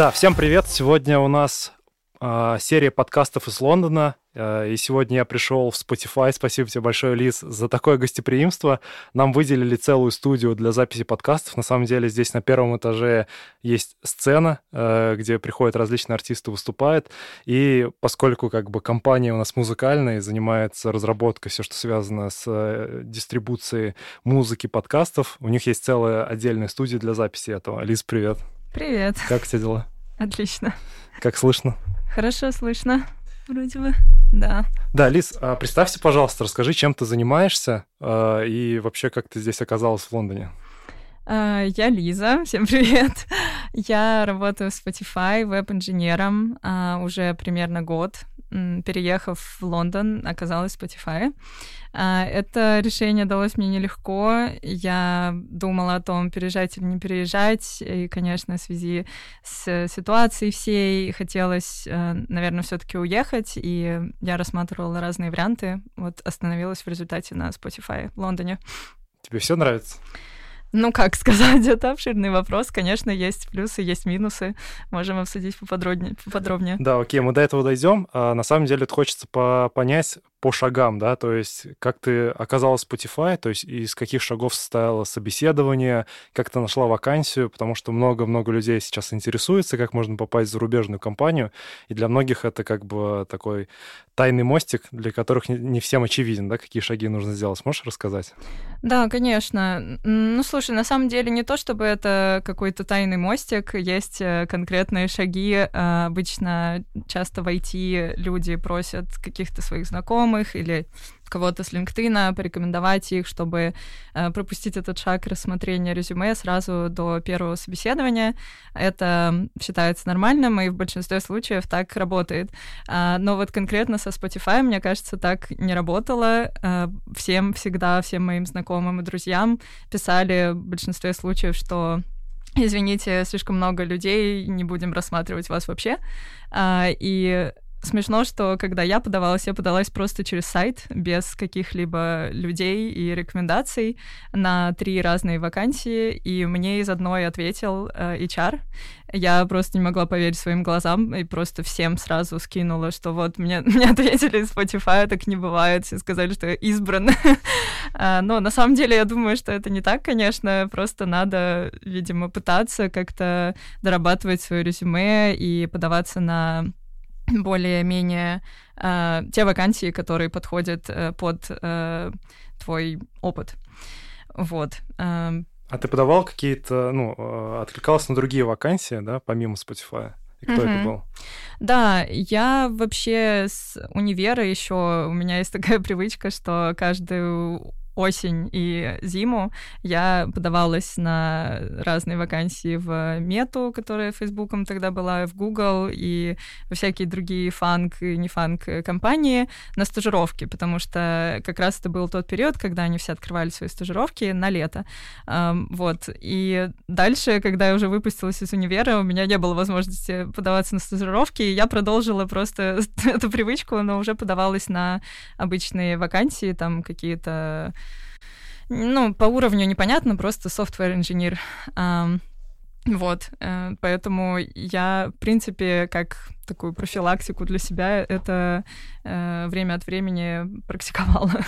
Да, всем привет. Сегодня у нас э, серия подкастов из Лондона. Э, и сегодня я пришел в Spotify. Спасибо тебе большое, Лиз, за такое гостеприимство. Нам выделили целую студию для записи подкастов. На самом деле здесь на первом этаже есть сцена, э, где приходят различные артисты, выступают. И поскольку как бы компания у нас музыкальная и занимается разработкой, все, что связано с э, дистрибуцией музыки, подкастов, у них есть целая отдельная студия для записи этого. Лиз, привет. Привет. Как у тебя дела? Отлично. Как слышно? Хорошо слышно, вроде бы, да. Да, Лиз, а представься, пожалуйста, расскажи, чем ты занимаешься а, и вообще, как ты здесь оказалась в Лондоне. А, я Лиза, всем привет. Я работаю в Spotify веб-инженером уже примерно год переехав в Лондон, оказалась в Spotify. А, это решение далось мне нелегко. Я думала о том, переезжать или не переезжать. И, конечно, в связи с ситуацией всей хотелось, э, наверное, все таки уехать. И я рассматривала разные варианты. Вот остановилась в результате на Spotify в Лондоне. Тебе все нравится? Ну, как сказать, это обширный вопрос. Конечно, есть плюсы, есть минусы. Можем обсудить поподробнее. поподробнее. Да, окей, мы до этого дойдем. А, на самом деле, хочется понять, по шагам, да, то есть как ты оказалась в Spotify, то есть из каких шагов состояло собеседование, как ты нашла вакансию, потому что много-много людей сейчас интересуется, как можно попасть в зарубежную компанию, и для многих это как бы такой тайный мостик, для которых не всем очевиден, да, какие шаги нужно сделать. Можешь рассказать? Да, конечно. Ну, слушай, на самом деле не то, чтобы это какой-то тайный мостик, есть э, конкретные шаги. А, обычно часто в IT люди просят каких-то своих знакомых, знакомых или кого-то с LinkedIn, порекомендовать их, чтобы э, пропустить этот шаг рассмотрения резюме сразу до первого собеседования. Это считается нормальным, и в большинстве случаев так работает. А, но вот конкретно со Spotify, мне кажется, так не работало. А, всем всегда, всем моим знакомым и друзьям писали в большинстве случаев, что извините, слишком много людей, не будем рассматривать вас вообще. А, и Смешно, что когда я подавалась, я подалась просто через сайт, без каких-либо людей и рекомендаций на три разные вакансии, и мне из одной ответил э, HR. Я просто не могла поверить своим глазам и просто всем сразу скинула, что вот мне, мне ответили из Spotify, так не бывает, все сказали, что я избран. А, но на самом деле я думаю, что это не так, конечно, просто надо, видимо, пытаться как-то дорабатывать свое резюме и подаваться на более-менее э, те вакансии, которые подходят э, под э, твой опыт. Вот. Э, а ты подавал какие-то, ну, э, откликалась на другие вакансии, да, помимо Spotify? И кто mm-hmm. это был? Да, я вообще с универа еще у меня есть такая привычка, что каждую осень и зиму я подавалась на разные вакансии в Мету, которая Фейсбуком тогда была, в Google и во всякие другие фанк и не фанк компании на стажировки, потому что как раз это был тот период, когда они все открывали свои стажировки на лето. Вот. И дальше, когда я уже выпустилась из универа, у меня не было возможности подаваться на стажировки, и я продолжила просто эту привычку, но уже подавалась на обычные вакансии, там какие-то ну, по уровню непонятно, просто software инженер. Вот, э, поэтому я, в принципе, как такую профилактику для себя это э, время от времени практиковала.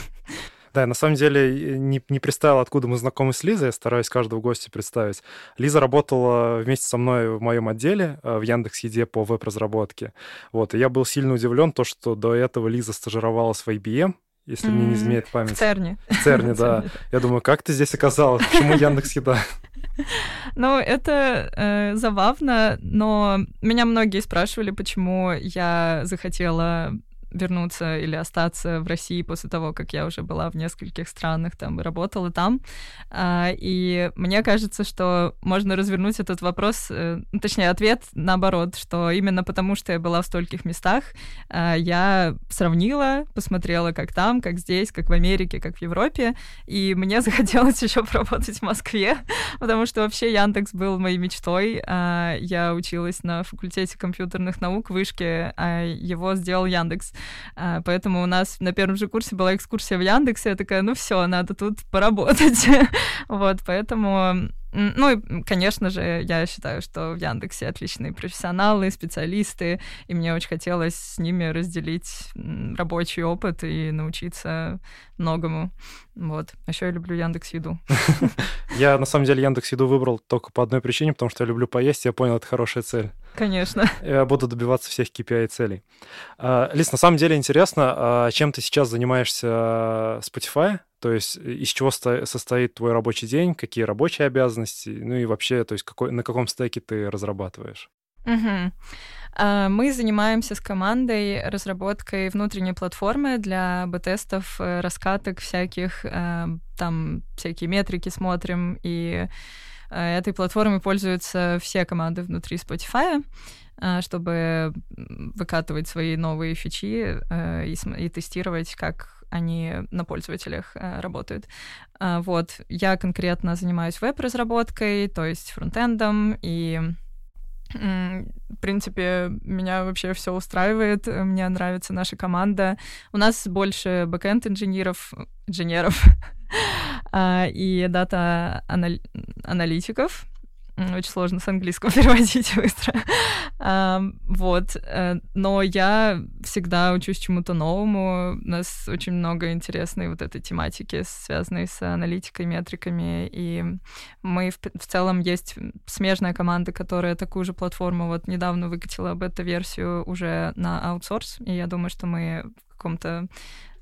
Да, на самом деле не, не представил, откуда мы знакомы с Лизой, я стараюсь каждого гостя представить. Лиза работала вместе со мной в моем отделе э, в Яндекс.Еде по веб-разработке. Вот, и я был сильно удивлен, то, что до этого Лиза стажировалась в IBM, если mm-hmm. мне не изменяет память. В Церне. В Церне, да. Я думаю, как ты здесь оказалась? Почему Яндекс Еда? Ну, это э, забавно, но меня многие спрашивали, почему я захотела вернуться или остаться в России после того, как я уже была в нескольких странах там и работала там. А, и мне кажется, что можно развернуть этот вопрос, э, ну, точнее, ответ наоборот, что именно потому, что я была в стольких местах, а, я сравнила, посмотрела, как там, как здесь, как в Америке, как в Европе, и мне захотелось еще поработать в Москве, потому что вообще Яндекс был моей мечтой. А, я училась на факультете компьютерных наук в Вышке, а его сделал Яндекс. А, поэтому у нас на первом же курсе была экскурсия в Яндексе. Я такая, ну все, надо тут поработать. вот, поэтому Ну и, конечно же, я считаю, что в Яндексе отличные профессионалы, специалисты, и мне очень хотелось с ними разделить рабочий опыт и научиться многому. Вот. А еще я люблю Яндекс Еду. Я, на самом деле, Яндекс Еду выбрал только по одной причине, потому что я люблю поесть, я понял, это хорошая цель. Конечно. Я буду добиваться всех KPI целей. А, Лиз, на самом деле интересно, а чем ты сейчас занимаешься Spotify? То есть из чего состоит твой рабочий день, какие рабочие обязанности, ну и вообще, то есть какой, на каком стеке ты разрабатываешь? Угу. Мы занимаемся с командой разработкой внутренней платформы для б-тестов, э, раскаток всяких, э, там всякие метрики смотрим, и э, этой платформой пользуются все команды внутри Spotify чтобы выкатывать свои новые фичи и, и тестировать, как они на пользователях э, работают. Э, вот, я конкретно занимаюсь веб-разработкой, то есть фронтендом, и в принципе, меня вообще все устраивает, мне нравится наша команда. У нас больше бэкенд инженеров, инженеров а, и data аналитиков. Очень сложно с английского переводить быстро. Вот. Э, но я всегда учусь чему-то новому. У нас очень много интересной вот этой тематики, связанной с аналитикой, метриками. И мы в, в целом есть смежная команда, которая такую же платформу вот недавно выкатила бета-версию уже на аутсорс. И я думаю, что мы в каком-то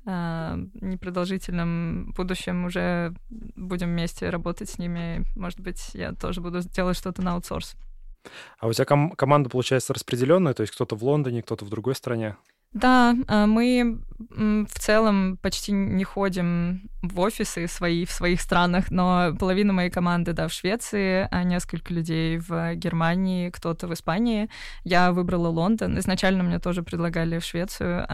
непродолжительном будущем уже будем вместе работать с ними. Может быть, я тоже буду делать что-то на аутсорс. А у тебя ком- команда, получается, распределенная, то есть кто-то в Лондоне, кто-то в другой стране? Да, а, мы в целом почти не ходим в офисы свои в своих странах, но половина моей команды, да, в Швеции, а несколько людей в Германии, кто-то в Испании. Я выбрала Лондон. Изначально мне тоже предлагали в Швецию,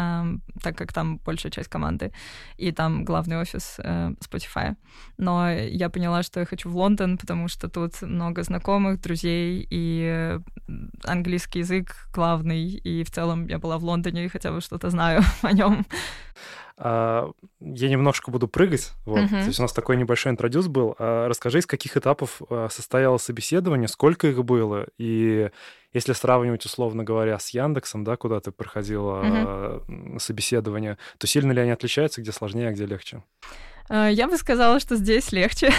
так как там большая часть команды, и там главный офис э, Spotify. Но я поняла, что я хочу в Лондон, потому что тут много знакомых, друзей, и английский язык главный, и в целом я была в Лондоне и хотя бы что-то знаю о нем. А, я немножко буду прыгать. Вот. Uh-huh. То есть у нас такой небольшой интродюс был. А, расскажи, из каких этапов а, состояло собеседование, сколько их было, и если сравнивать, условно говоря, с Яндексом, да, куда ты проходила uh-huh. собеседование, то сильно ли они отличаются, где сложнее, а где легче? Я бы сказала, что здесь легче,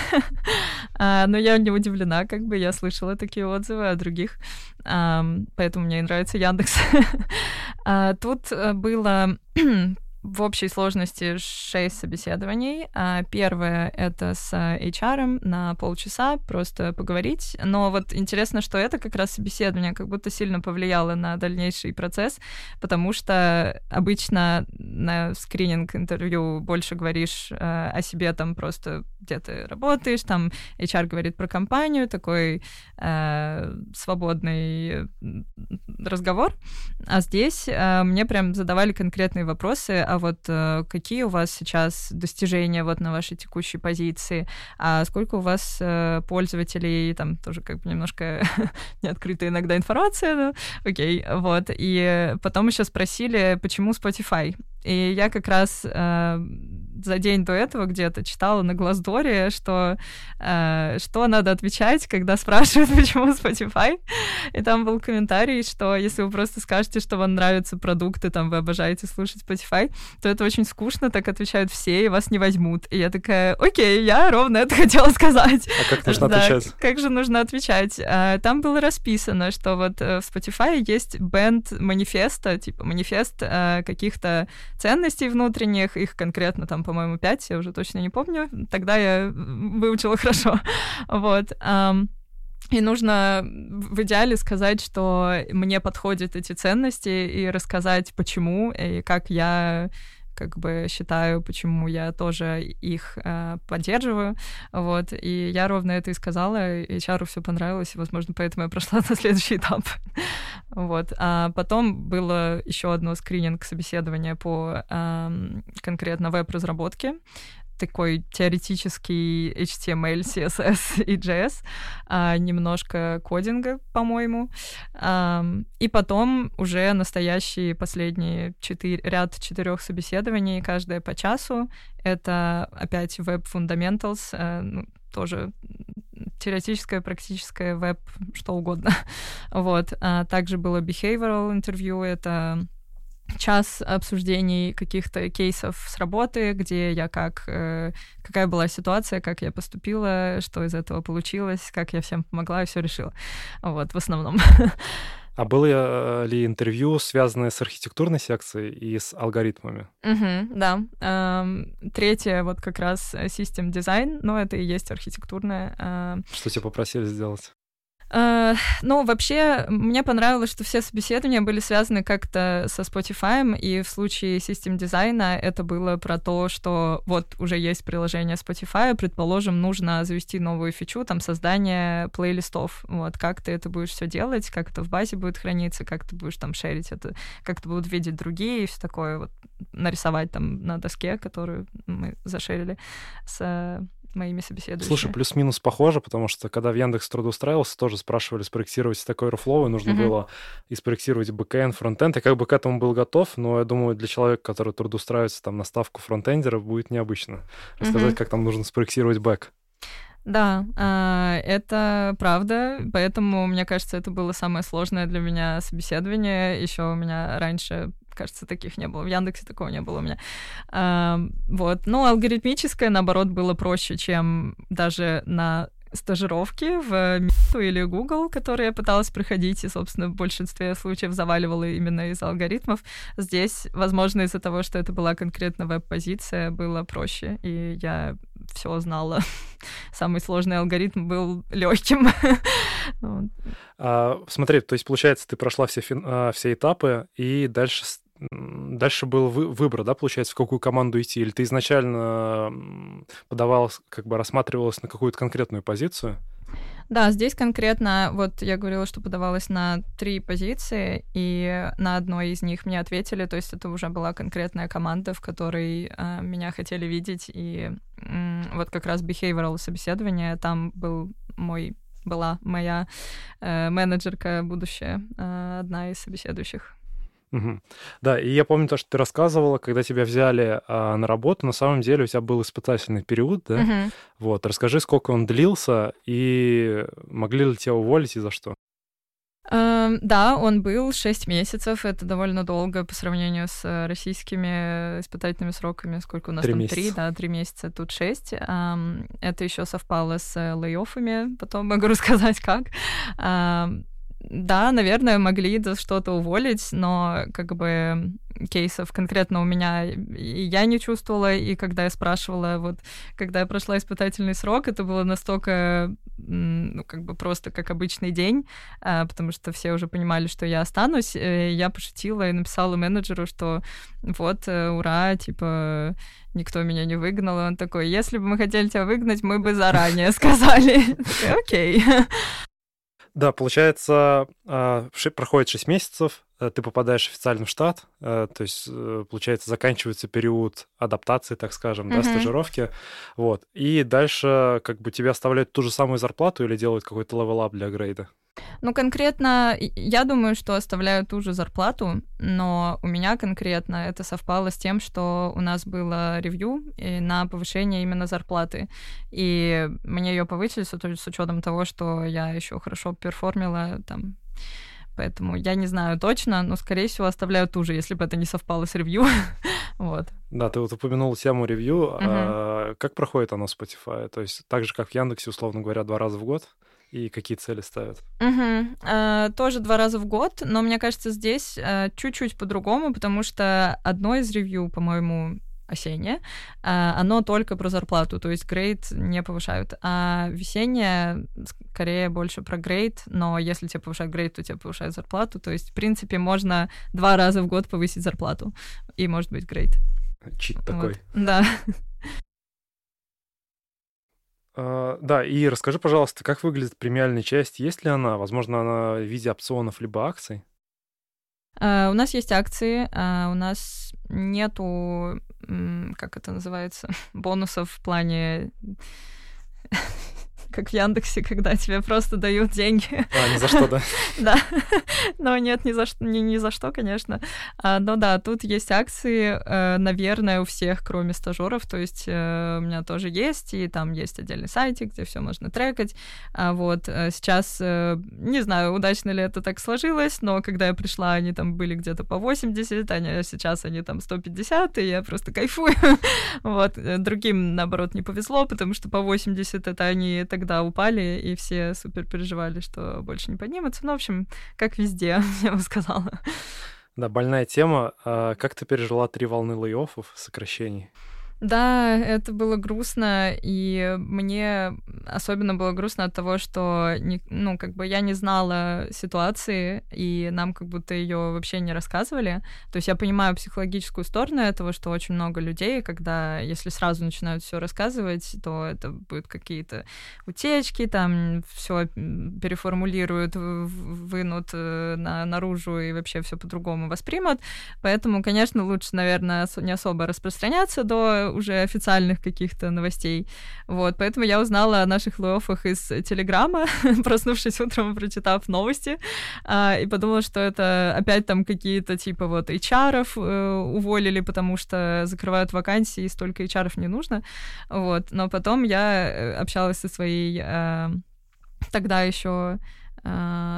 но я не удивлена, как бы я слышала такие отзывы о других, поэтому мне нравится Яндекс. Тут э, было в общей сложности шесть собеседований. А первое — это с HR на полчаса, просто поговорить. Но вот интересно, что это как раз собеседование как будто сильно повлияло на дальнейший процесс, потому что обычно на скрининг-интервью больше говоришь э, о себе там просто где ты работаешь, там HR говорит про компанию, такой э, свободный разговор. А здесь э, мне прям задавали конкретные вопросы, а вот э, какие у вас сейчас достижения вот на вашей текущей позиции, а сколько у вас э, пользователей, там тоже как бы немножко неоткрытая иногда информация, но окей, вот. И потом еще спросили, почему Spotify. И я как раз э, за день до этого где-то читала на Глаздоре, что э, что надо отвечать, когда спрашивают, почему Spotify. И там был комментарий, что если вы просто скажете, что вам нравятся продукты, там вы обожаете слушать Spotify, то это очень скучно, так отвечают все, и вас не возьмут. И я такая, окей, я ровно это хотела сказать. А как нужно да, отвечать? Как же нужно отвечать? А, там было расписано, что вот э, в Spotify есть бенд манифеста, типа манифест э, каких-то ценностей внутренних, их конкретно там, по-моему, пять, я уже точно не помню, тогда я выучила хорошо, вот. И нужно в идеале сказать, что мне подходят эти ценности, и рассказать, почему, и как я как бы считаю, почему я тоже их э, поддерживаю. Вот. И я ровно это и сказала, и HR все понравилось, и, возможно, поэтому я прошла на следующий этап. вот. А потом было еще одно скрининг-собеседование по э, конкретно веб-разработке такой теоретический HTML, CSS и JS, а, немножко кодинга, по-моему. А, и потом уже настоящие последние четыре, ряд четырех собеседований, каждое по часу. Это опять Web Fundamentals, а, ну, тоже теоретическое, практическое, веб, что угодно. вот. А также было behavioral интервью, это час обсуждений каких-то кейсов с работы, где я как, э, какая была ситуация, как я поступила, что из этого получилось, как я всем помогла и все решила. Вот, в основном. А было э, ли интервью, связанное с архитектурной секцией и с алгоритмами? Угу, да. Эм, третье вот как раз систем дизайн, но это и есть архитектурное. Э... Что тебя попросили сделать? Uh, ну, вообще, мне понравилось, что все собеседования были связаны как-то со Spotify, и в случае систем дизайна это было про то, что вот уже есть приложение Spotify, предположим, нужно завести новую фичу, там, создание плейлистов. Вот, как ты это будешь все делать, как это в базе будет храниться, как ты будешь там шерить это, как это будут видеть другие, и все такое, вот, нарисовать там на доске, которую мы зашерили с моими собеседующими. Слушай, плюс-минус похоже, потому что когда в Яндекс трудоустраивался, тоже спрашивали спроектировать такой Airflow, и нужно mm-hmm. было и спроектировать бэкэнд, фронтенд. Я как бы к этому был готов, но я думаю, для человека, который трудоустраивается там на ставку фронтендера, будет необычно рассказать, mm-hmm. как там нужно спроектировать бэк. Да, а, это правда, поэтому, мне кажется, это было самое сложное для меня собеседование. Еще у меня раньше кажется, таких не было. В Яндексе такого не было у меня. А, вот. Но алгоритмическое, наоборот, было проще, чем даже на стажировки в Мету или Google, которые я пыталась проходить, и, собственно, в большинстве случаев заваливала именно из алгоритмов. Здесь, возможно, из-за того, что это была конкретно веб-позиция, было проще, и я все знала. Самый сложный алгоритм был легким. а, смотри, то есть, получается, ты прошла все, а, все этапы, и дальше дальше был вы, выбор, да, получается, в какую команду идти? Или ты изначально подавалась, как бы рассматривалась на какую-то конкретную позицию? Да, здесь конкретно, вот я говорила, что подавалась на три позиции, и на одной из них мне ответили, то есть это уже была конкретная команда, в которой э, меня хотели видеть, и э, вот как раз behavioral собеседование, там был мой была моя э, менеджерка будущая, э, одна из собеседующих. Угу. Да, и я помню то, что ты рассказывала, когда тебя взяли а, на работу, на самом деле у тебя был испытательный период, да? Угу. Вот, расскажи, сколько он длился, и могли ли тебя уволить и за что? Uh, да, он был 6 месяцев. Это довольно долго по сравнению с российскими испытательными сроками. Сколько у нас 3 там? Три, да, три месяца, тут шесть. Um, это еще совпало с лей потом могу рассказать как. Да, наверное, могли за что-то уволить, но как бы кейсов конкретно у меня и я не чувствовала, и когда я спрашивала, вот, когда я прошла испытательный срок, это было настолько, ну, как бы просто как обычный день, а, потому что все уже понимали, что я останусь, э, я пошутила и написала менеджеру, что вот, э, ура, типа, никто меня не выгнал, и он такой, если бы мы хотели тебя выгнать, мы бы заранее сказали. Окей. Да, получается, а, проходит 6 месяцев, э, ты попадаешь официально в штат, э, то есть, э, получается, заканчивается период адаптации, так скажем, mm-hmm. да, стажировки, вот, и дальше как бы тебе оставляют ту же самую зарплату или делают какой-то level-up для грейда? Ну, конкретно, я думаю, что оставляю ту же зарплату, но у меня конкретно это совпало с тем, что у нас было ревью на повышение именно зарплаты. И мне ее повысили с учетом того, что я еще хорошо перформила там Поэтому я не знаю точно, но, скорее всего, оставляю ту же, если бы это не совпало с ревью. вот. Да, ты вот упомянул тему ревью. Uh-huh. А как проходит оно в Spotify? То есть так же, как в Яндексе, условно говоря, два раза в год? И какие цели ставят? Угу. А, тоже два раза в год, но мне кажется, здесь а, чуть-чуть по-другому, потому что одно из ревью, по-моему, осеннее, а, оно только про зарплату, то есть грейд не повышают. А весеннее скорее больше про грейд, но если тебе повышают грейд, то тебе повышают зарплату. То есть, в принципе, можно два раза в год повысить зарплату, и может быть грейд. Чит вот. такой. Да. Uh, да, и расскажи, пожалуйста, как выглядит премиальная часть? Есть ли она? Возможно, она в виде опционов либо акций? Uh, у нас есть акции, uh, у нас нету, как это называется, бонусов в плане как в Яндексе, когда тебе просто дают деньги. А, ни за что, да? Да. Но нет, ни за что, ни, за что, конечно. А, но да, тут есть акции, э, наверное, у всех, кроме стажеров. То есть э, у меня тоже есть, и там есть отдельный сайтик, где все можно трекать. А вот э, сейчас, не знаю, удачно ли это так сложилось, но когда я пришла, они там были где-то по 80, а сейчас они там 150, и я просто кайфую. вот. Другим, наоборот, не повезло, потому что по 80 это они тогда упали, и все супер переживали, что больше не поднимутся. Ну, в общем, как везде, я бы сказала. Да, больная тема. А как ты пережила три волны лей сокращений? Да, это было грустно, и мне особенно было грустно от того, что, не, ну, как бы я не знала ситуации, и нам как будто ее вообще не рассказывали. То есть я понимаю психологическую сторону этого, что очень много людей, когда, если сразу начинают все рассказывать, то это будут какие-то утечки, там все переформулируют, вынут э, на, наружу и вообще все по-другому воспримут. Поэтому, конечно, лучше, наверное, не особо распространяться до уже официальных каких-то новостей. Вот, поэтому я узнала о наших лейофах из Телеграма, проснувшись утром, прочитав новости, а, и подумала, что это опять там какие-то типа вот HR э, уволили, потому что закрывают вакансии, и столько HR не нужно. Вот, но потом я э, общалась со своей э, тогда еще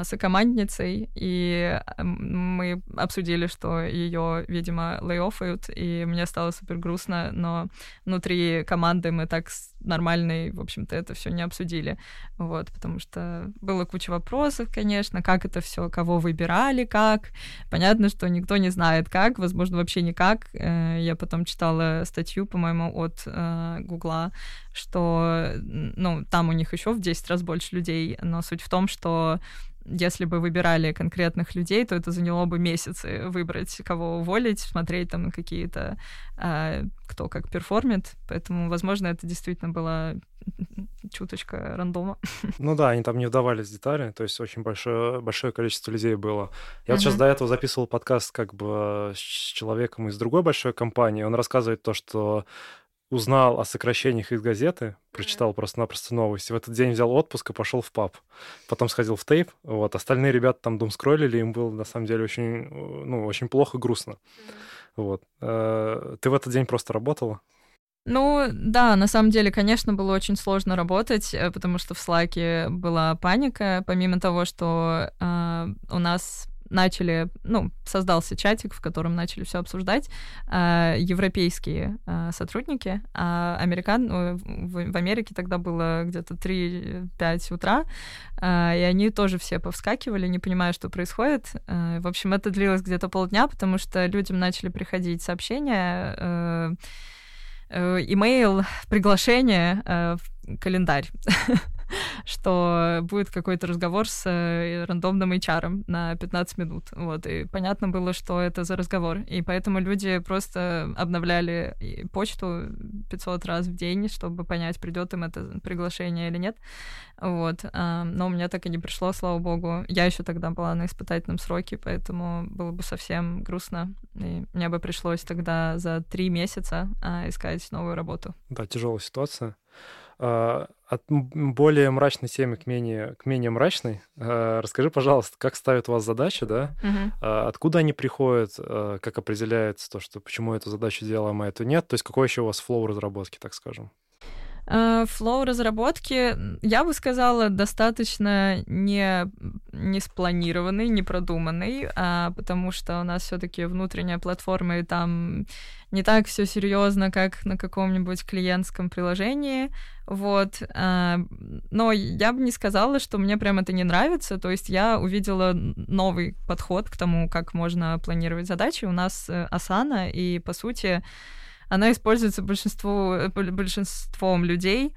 сокомандницей, и мы обсудили, что ее, видимо, лейофают, и мне стало супер грустно, но внутри команды мы так нормально, в общем-то, это все не обсудили, вот, потому что было куча вопросов, конечно, как это все, кого выбирали, как, понятно, что никто не знает как, возможно, вообще никак, э, я потом читала статью, по-моему, от э, Гугла, что, ну, там у них еще в 10 раз больше людей, но суть в том, что если бы выбирали конкретных людей, то это заняло бы месяцы выбрать, кого уволить, смотреть там какие-то, э, кто как перформит. Поэтому, возможно, это действительно была чуточка рандома. Ну да, они там не вдавались в детали, то есть очень большое, большое количество людей было. Я uh-huh. вот сейчас до этого записывал подкаст как бы с человеком из другой большой компании. Он рассказывает то, что узнал о сокращениях из газеты, прочитал просто-напросто новости. В этот день взял отпуск и пошел в паб. Потом сходил в тейп. Вот. Остальные ребята там дум скроллили, им было на самом деле очень, ну, очень плохо, грустно. Вот. Э, ты в этот день просто работала? Ну, да, на самом деле, конечно, было очень сложно работать, э, потому что в Слаке была паника, помимо того, что э, у нас начали, ну, создался чатик, в котором начали все обсуждать э, европейские э, сотрудники, а американ, э, в, в Америке тогда было где-то 3-5 утра, э, и они тоже все повскакивали, не понимая, что происходит. Э, в общем, это длилось где-то полдня, потому что людям начали приходить сообщения, э, э, имейл, приглашение э, в календарь. что будет какой-то разговор с э, рандомным HR на 15 минут. Вот, и понятно было, что это за разговор. И поэтому люди просто обновляли почту 500 раз в день, чтобы понять, придет им это приглашение или нет. Вот. А, но у меня так и не пришло, слава богу. Я еще тогда была на испытательном сроке, поэтому было бы совсем грустно. И мне бы пришлось тогда за три месяца а, искать новую работу. Да, тяжелая ситуация. А, от более мрачной темы к менее, к менее мрачной. А, расскажи, пожалуйста, как ставят у вас задачи, да? Угу. Откуда они приходят? Как определяется то, что почему эту задачу делаем, а эту нет? То есть какой еще у вас flow разработки, так скажем? Э, flow разработки, я бы сказала, достаточно не, не спланированный, не продуманный, а, потому что у нас все-таки внутренняя платформа, и там не так все серьезно, как на каком-нибудь клиентском приложении. Вот. А, но я бы не сказала, что мне прям это не нравится. То есть я увидела новый подход к тому, как можно планировать задачи. У нас э, Asana, и по сути она используется большинству, э, большинством людей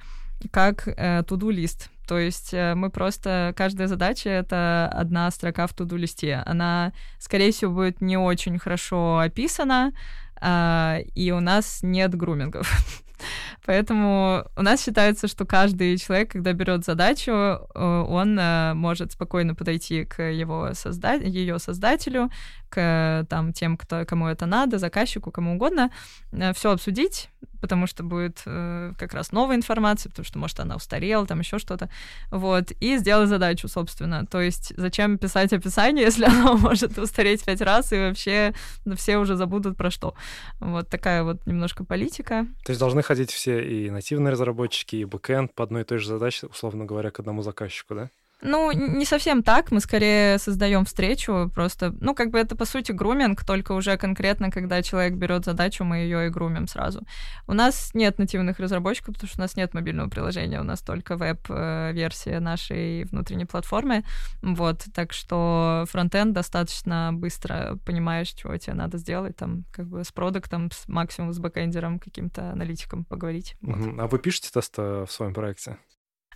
как э, to-do лист. То есть э, мы просто... Каждая задача — это одна строка в to-do листе. Она, скорее всего, будет не очень хорошо описана, э, и у нас нет грумингов. Поэтому у нас считается, что каждый человек, когда берет задачу, э, он э, может спокойно подойти к его созда... ее создателю, к там, тем, кто, кому это надо, заказчику, кому угодно, э, все обсудить, потому что будет э, как раз новая информация, потому что, может, она устарела, там еще что-то. Вот. И сделай задачу, собственно. То есть зачем писать описание, если оно может устареть пять раз, и вообще ну, все уже забудут про что. Вот такая вот немножко политика. То есть должны ходить все и нативные разработчики, и бэкэнд по одной и той же задаче, условно говоря, к одному заказчику, да? Ну, не совсем так. Мы скорее создаем встречу. Просто, ну, как бы это по сути груминг, только уже конкретно, когда человек берет задачу, мы ее и грумим сразу. У нас нет нативных разработчиков, потому что у нас нет мобильного приложения, у нас только веб-версия нашей внутренней платформы. Вот, так что фронтенд достаточно быстро понимаешь, чего тебе надо сделать, там, как бы с продуктом, с, максимум с бэкэндером, каким-то аналитиком поговорить. Вот. А вы пишете тесты в своем проекте?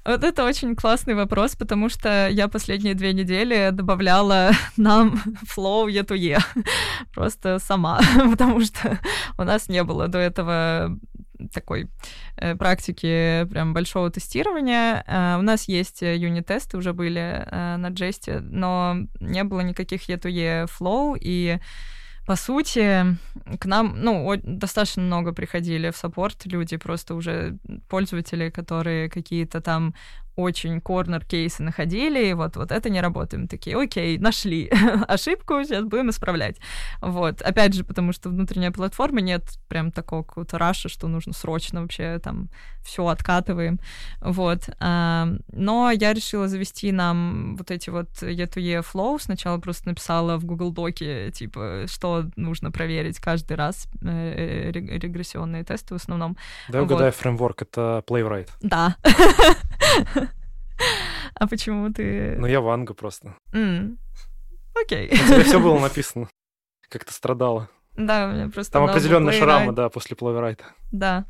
Вот это очень классный вопрос, потому что я последние две недели добавляла нам flow E2E просто сама, потому что у нас не было до этого такой э, практики прям большого тестирования. Э, у нас есть юнит-тесты, уже были э, на Джесте, но не было никаких E2E flow, и по сути, к нам, ну, достаточно много приходили в саппорт люди, просто уже пользователи, которые какие-то там очень корнер-кейсы находили, и вот, вот это не работает. Мы такие, окей, нашли ошибку, сейчас будем исправлять. Вот. Опять же, потому что внутренняя платформа нет прям такого какого-то раша, что нужно срочно вообще там все откатываем. Вот. А, но я решила завести нам вот эти вот E2E Flow. Сначала просто написала в Google Доке, типа, что нужно проверить каждый раз. Э, регрессионные тесты в основном. Да, угадаю, вот. фреймворк — это Playwright. Да. А почему ты... Ну, я Ванга просто. Окей. У тебя все было написано. Как ты страдала. Да, у меня просто... Там определенные шрамы, да, после плейрайта. Да.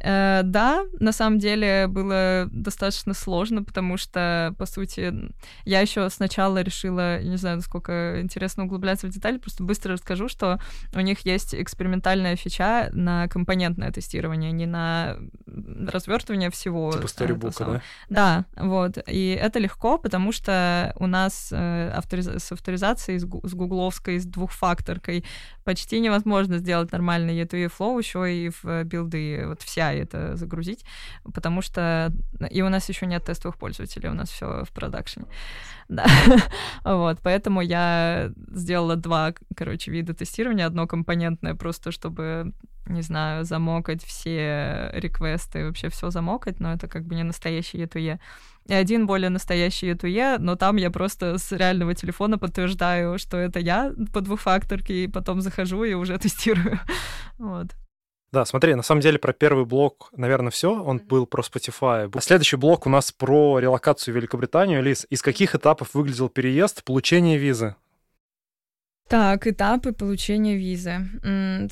Э, да, на самом деле было достаточно сложно, потому что, по сути, я еще сначала решила, не знаю, насколько интересно углубляться в детали, просто быстро расскажу, что у них есть экспериментальная фича на компонентное тестирование, не на развертывание всего. Типа сторибука, да? Да, вот. И это легко, потому что у нас э, авториз... с авторизацией, с, с гугловской, с двухфакторкой почти невозможно сделать нормальный E2E Flow еще и в билды, вот вся это загрузить, потому что и у нас еще нет тестовых пользователей, у нас все в продакшене. Да. вот, поэтому я сделала два, короче, вида тестирования. Одно компонентное просто, чтобы не знаю, замокать все реквесты, вообще все замокать, но это как бы не настоящий E2E. И один более настоящий E2E, но там я просто с реального телефона подтверждаю, что это я по двухфакторке, и потом захожу и уже тестирую. вот. Да, смотри, на самом деле про первый блок, наверное, все. Он был про Spotify. А следующий блок у нас про релокацию в Великобританию. Лиз, из каких этапов выглядел переезд, получение визы? Так, этапы получения визы.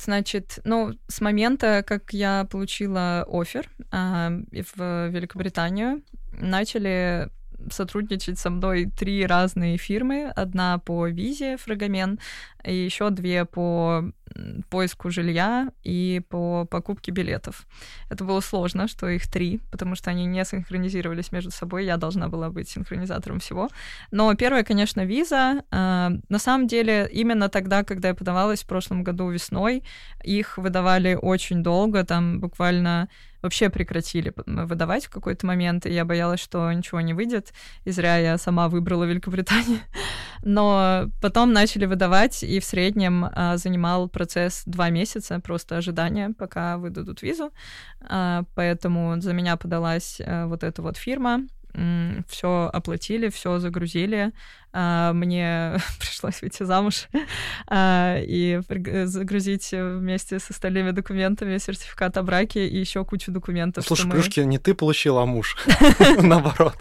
Значит, ну, с момента, как я получила офер а, в Великобританию, начали сотрудничать со мной три разные фирмы. Одна по визе Фрагомен, и еще две по поиску жилья и по покупке билетов. Это было сложно, что их три, потому что они не синхронизировались между собой. Я должна была быть синхронизатором всего. Но первое, конечно, виза. А, на самом деле, именно тогда, когда я подавалась в прошлом году весной, их выдавали очень долго, там буквально вообще прекратили выдавать в какой-то момент, и я боялась, что ничего не выйдет, и зря я сама выбрала Великобританию. Но потом начали выдавать, и в среднем а, занимал процесс два месяца просто ожидания, пока выдадут визу. А, поэтому за меня подалась а, вот эта вот фирма, все оплатили, все загрузили, мне пришлось выйти замуж а, и загрузить вместе с остальными документами сертификат о браке и еще кучу документов. Слушай, плюшки не ты получила, а муж. Наоборот.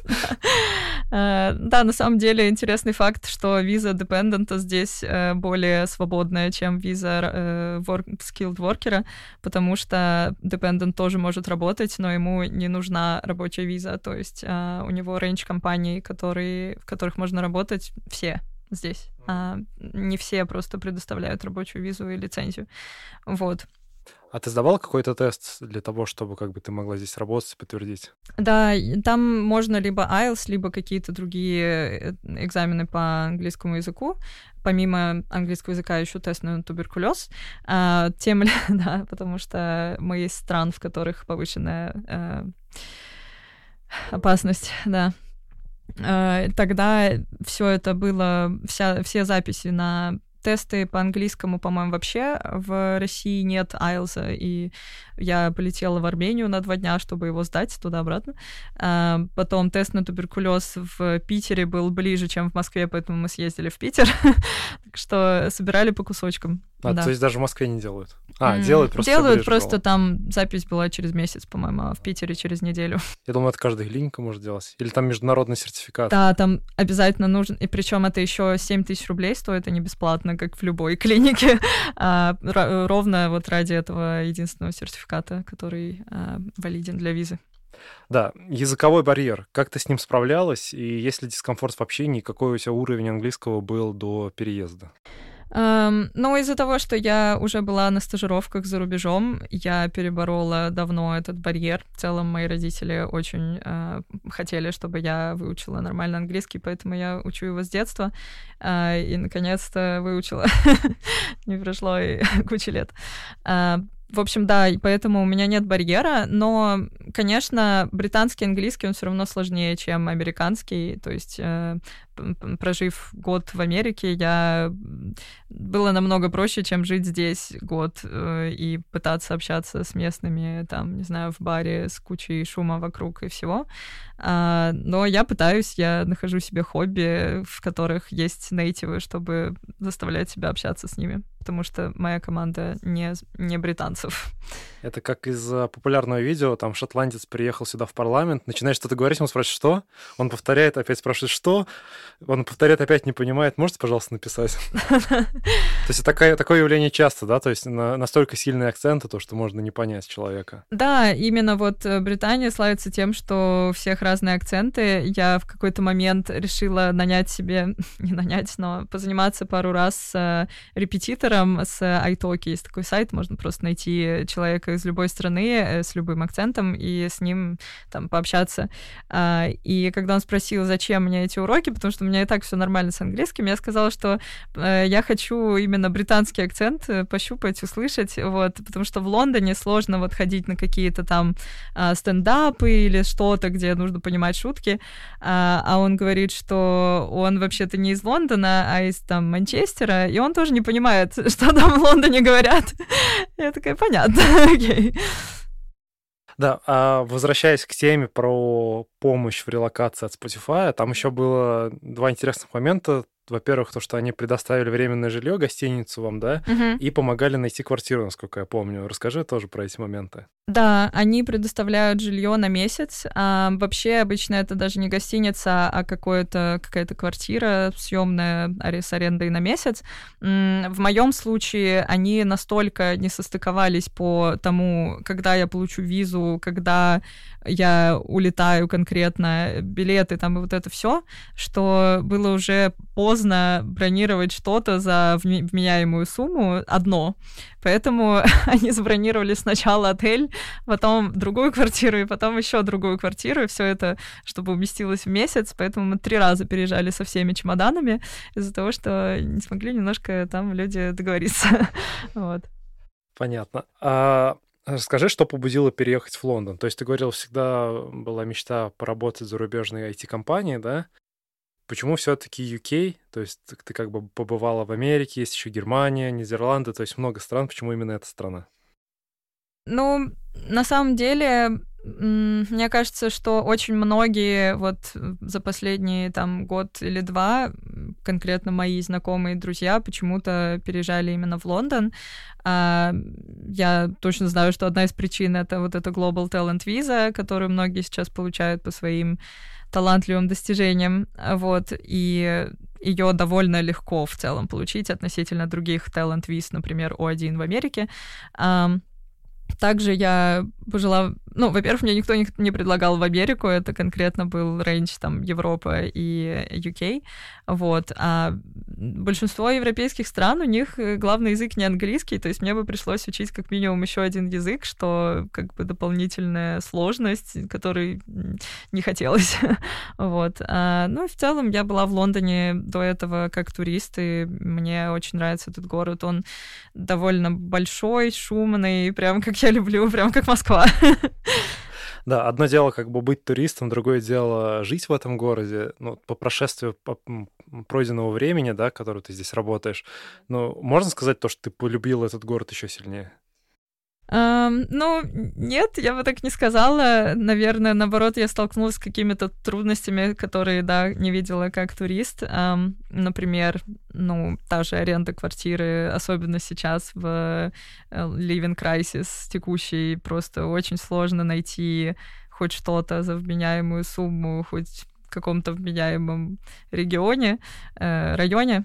А, да, на самом деле интересный факт, что виза депендента здесь э, более свободная, чем виза э, skilled worker, потому что депендент тоже может работать, но ему не нужна рабочая виза, то есть у него рейндж компаний, которые, в которых можно работать, делать все здесь. А не все просто предоставляют рабочую визу и лицензию. Вот. А ты сдавал какой-то тест для того, чтобы как бы ты могла здесь работать и подтвердить? Да, там можно либо IELTS, либо какие-то другие э, экзамены по английскому языку. Помимо английского языка еще тест на туберкулез. А, тем, да, потому что мы из стран, в которых повышенная а, опасность, да. А, тогда все это было, вся, все записи на тесты по английскому, по-моему, вообще в России нет IELTS, и я полетела в Армению на два дня, чтобы его сдать туда-обратно. А, потом тест на туберкулез в Питере был ближе, чем в Москве, поэтому мы съездили в Питер. так что собирали по кусочкам. А, да. то есть даже в Москве не делают? А, mm, делают просто Делают, просто там запись была через месяц, по-моему, а в Питере через неделю. Я думаю, это каждая клиника может делать. Или там международный сертификат. Да, там обязательно нужен. И причем это еще 7 тысяч рублей стоит, а не бесплатно, как в любой клинике. а, ровно вот ради этого единственного сертификата, который а, валиден для визы. Да, языковой барьер. Как ты с ним справлялась? И есть ли дискомфорт в общении? Какой у тебя уровень английского был до переезда? Um, но из-за того, что я уже была на стажировках за рубежом, я переборола давно этот барьер. В целом мои родители очень uh, хотели, чтобы я выучила нормально английский, поэтому я учу его с детства. Uh, и наконец-то выучила. Не прошло и куча лет. Uh, в общем, да, поэтому у меня нет барьера, но, конечно, британский английский, он все равно сложнее, чем американский. То есть, э, прожив год в Америке, я было намного проще, чем жить здесь год э, и пытаться общаться с местными, там, не знаю, в баре с кучей шума вокруг и всего. А, но я пытаюсь, я нахожу себе хобби, в которых есть нейтивы, чтобы заставлять себя общаться с ними потому что моя команда не, не британцев. Это как из популярного видео, там шотландец приехал сюда в парламент, начинает что-то говорить, ему спрашивает, что? Он повторяет, опять спрашивает, что? Он повторяет, опять не понимает. Можете, пожалуйста, написать? То есть такое, явление часто, да? То есть настолько сильные акценты, то, что можно не понять человека. Да, именно вот э, Британия славится тем, что у всех разные акценты. Я в какой-то момент решила нанять себе, не нанять, но позаниматься пару раз с э, репетитором с iTalki. Есть такой сайт, можно просто найти человека из любой страны э, с любым акцентом и с ним там пообщаться. А, и когда он спросил, зачем мне эти уроки, потому что у меня и так все нормально с английским, я сказала, что э, я хочу именно британский акцент э, пощупать, услышать, вот, потому что в Лондоне сложно вот ходить на какие-то там а, стендапы или что-то, где нужно понимать шутки, а, а он говорит, что он вообще-то не из Лондона, а из там Манчестера, и он тоже не понимает, что там в Лондоне говорят. Я такая, понятно, окей. Да, а возвращаясь к теме про помощь в релокации от Spotify, там еще было два интересных момента во-первых, то, что они предоставили временное жилье, гостиницу вам, да, угу. и помогали найти квартиру, насколько я помню. Расскажи тоже про эти моменты. Да, они предоставляют жилье на месяц. А вообще обычно это даже не гостиница, а какое-то, какая-то квартира съемная с арендой на месяц. В моем случае они настолько не состыковались по тому, когда я получу визу, когда я улетаю конкретно, билеты там и вот это все, что было уже поздно бронировать что-то за вменяемую сумму одно. Поэтому они забронировали сначала отель, потом другую квартиру и потом еще другую квартиру, и все это, чтобы уместилось в месяц. Поэтому мы три раза переезжали со всеми чемоданами из-за того, что не смогли немножко там люди договориться. вот. Понятно. А Расскажи, что побудило переехать в Лондон. То есть ты говорил, всегда была мечта поработать в зарубежной IT-компании, да? Почему все-таки UK? То есть ты как бы побывала в Америке, есть еще Германия, Нидерланды, то есть много стран. Почему именно эта страна? Ну, на самом деле, мне кажется, что очень многие вот за последние там год или два, конкретно мои знакомые друзья, почему-то переезжали именно в Лондон. А, я точно знаю, что одна из причин это вот эта Global Talent Visa, которую многие сейчас получают по своим талантливым достижениям. Вот, и ее довольно легко в целом получить относительно других talent виз, например, O1 в Америке. также я пожила... Ну, во-первых, мне никто не, предлагал в Америку, это конкретно был рейндж там Европа и UK, вот. А большинство европейских стран, у них э, главный язык не английский, то есть мне бы пришлось учить как минимум еще один язык, что как бы дополнительная сложность, которой не хотелось. вот. А, ну, в целом я была в Лондоне до этого как турист, и мне очень нравится этот город. Он довольно большой, шумный, прям как я люблю, прям как Москва. Да, одно дело как бы быть туристом, другое дело жить в этом городе. Ну, по прошествию пройденного времени, да, который ты здесь работаешь, ну, можно сказать то, что ты полюбил этот город еще сильнее? Um, ну, нет, я бы так не сказала. Наверное, наоборот, я столкнулась с какими-то трудностями, которые, да, не видела как турист. Um, например, ну, та же аренда квартиры, особенно сейчас в э, living crisis текущий, просто очень сложно найти хоть что-то за вменяемую сумму, хоть в каком-то вменяемом регионе, э, районе.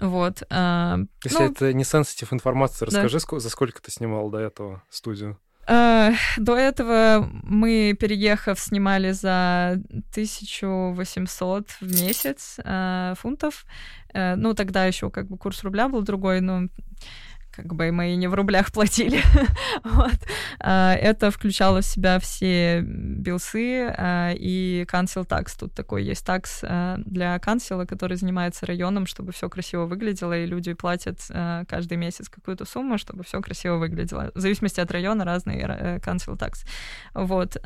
Вот. А, Если ну, это не сенситив информация, расскажи, да. за сколько ты снимал до этого студию? А, до этого мы, переехав, снимали за 1800 в месяц а, фунтов. А, ну, тогда еще как бы курс рубля был другой, но как бы мы и не в рублях платили. вот. А, это включало в себя все билсы а, и cancel tax. Тут такой есть такс а, для канцела, который занимается районом, чтобы все красиво выглядело, и люди платят каждый месяц какую-то сумму, чтобы все красиво выглядело. В зависимости от района разный cancel tax. Вот.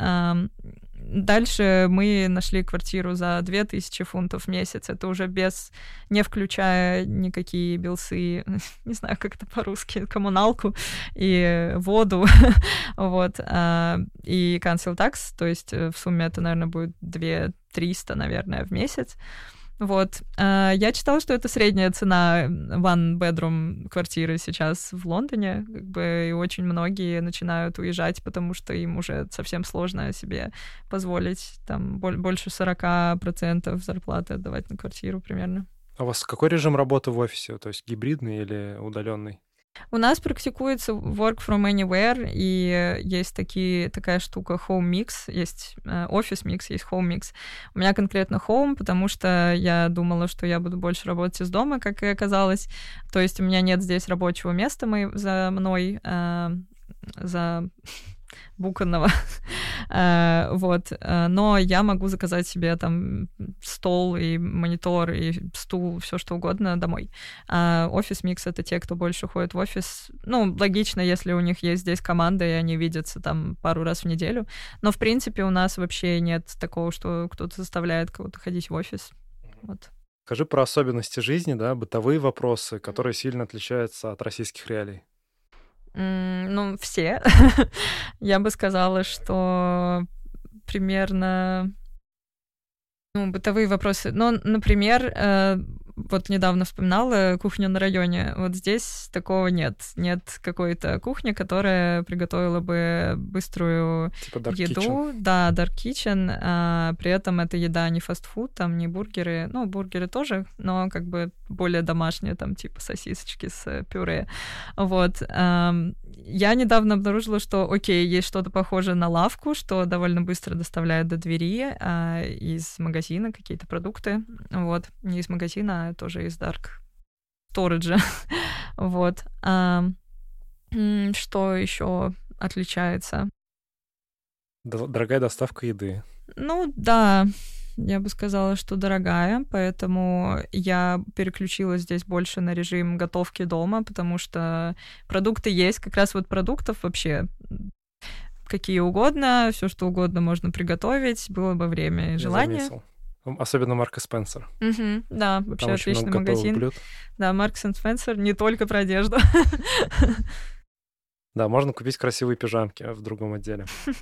Дальше мы нашли квартиру за 2000 фунтов в месяц. Это уже без, не включая никакие билсы, не знаю, как это по-русски, коммуналку и воду. вот. А, и cancel то есть э, в сумме это, наверное, будет 2 300, наверное, в месяц. Вот. А, я читала, что это средняя цена one-bedroom квартиры сейчас в Лондоне, как бы, и очень многие начинают уезжать, потому что им уже совсем сложно себе позволить там больше 40% зарплаты отдавать на квартиру примерно. А у вас какой режим работы в офисе? То есть гибридный или удаленный? У нас практикуется work from anywhere, и есть такие, такая штука home mix, есть э, mix, есть home mix. У меня конкретно home, потому что я думала, что я буду больше работать из дома, как и оказалось. То есть у меня нет здесь рабочего места мы, за мной, э, за буканного. Э, вот. Э, но я могу заказать себе там стол и монитор и стул, все что угодно домой. А офис микс — это те, кто больше ходит в офис. Ну, логично, если у них есть здесь команда, и они видятся там пару раз в неделю. Но, в принципе, у нас вообще нет такого, что кто-то заставляет кого-то ходить в офис. Вот. Скажи про особенности жизни, да, бытовые вопросы, которые сильно отличаются от российских реалий. Ну, все. Я бы сказала, что примерно ну, бытовые вопросы. Ну, например, э, вот недавно вспоминала кухню на районе. Вот здесь такого нет. Нет какой-то кухни, которая приготовила бы быструю типа еду. Kitchen. Да, dark kitchen. А при этом эта еда не фастфуд, там не бургеры. Ну, бургеры тоже, но как бы более домашние, там типа сосисочки с пюре. Вот. Я недавно обнаружила, что, окей, есть что-то похожее на лавку, что довольно быстро доставляют до двери а, из магазина какие-то продукты. Вот. Не из магазина, а тоже из Dark Storage. вот. А, что еще отличается? Дорогая доставка еды. Ну да, я бы сказала, что дорогая, поэтому я переключилась здесь больше на режим готовки дома, потому что продукты есть, как раз вот продуктов вообще какие угодно, все что угодно можно приготовить, было бы время и желание. Заметил. Особенно Марка Спенсер. Угу, да, вообще Там отличный магазин. Блюд. Да, Маркс и Спенсер не только про одежду. Да, можно купить красивые пижамки в другом отделе.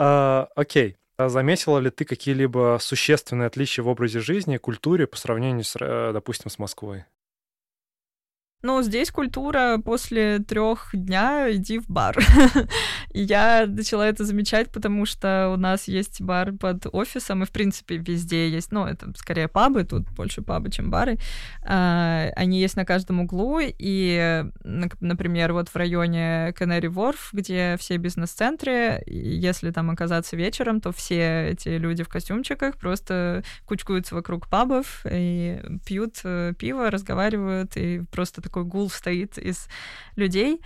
А, окей. А заметила ли ты какие-либо существенные отличия в образе жизни, культуре по сравнению, с, э, допустим, с Москвой? Ну, здесь культура после трех дня иди в бар. и я начала это замечать, потому что у нас есть бар под офисом, и, в принципе, везде есть, ну, это скорее пабы, тут больше пабы, чем бары. А, они есть на каждом углу, и, например, вот в районе Canary Wharf, где все бизнес-центры, если там оказаться вечером, то все эти люди в костюмчиках просто кучкуются вокруг пабов и пьют э, пиво, разговаривают, и просто такой гул стоит из людей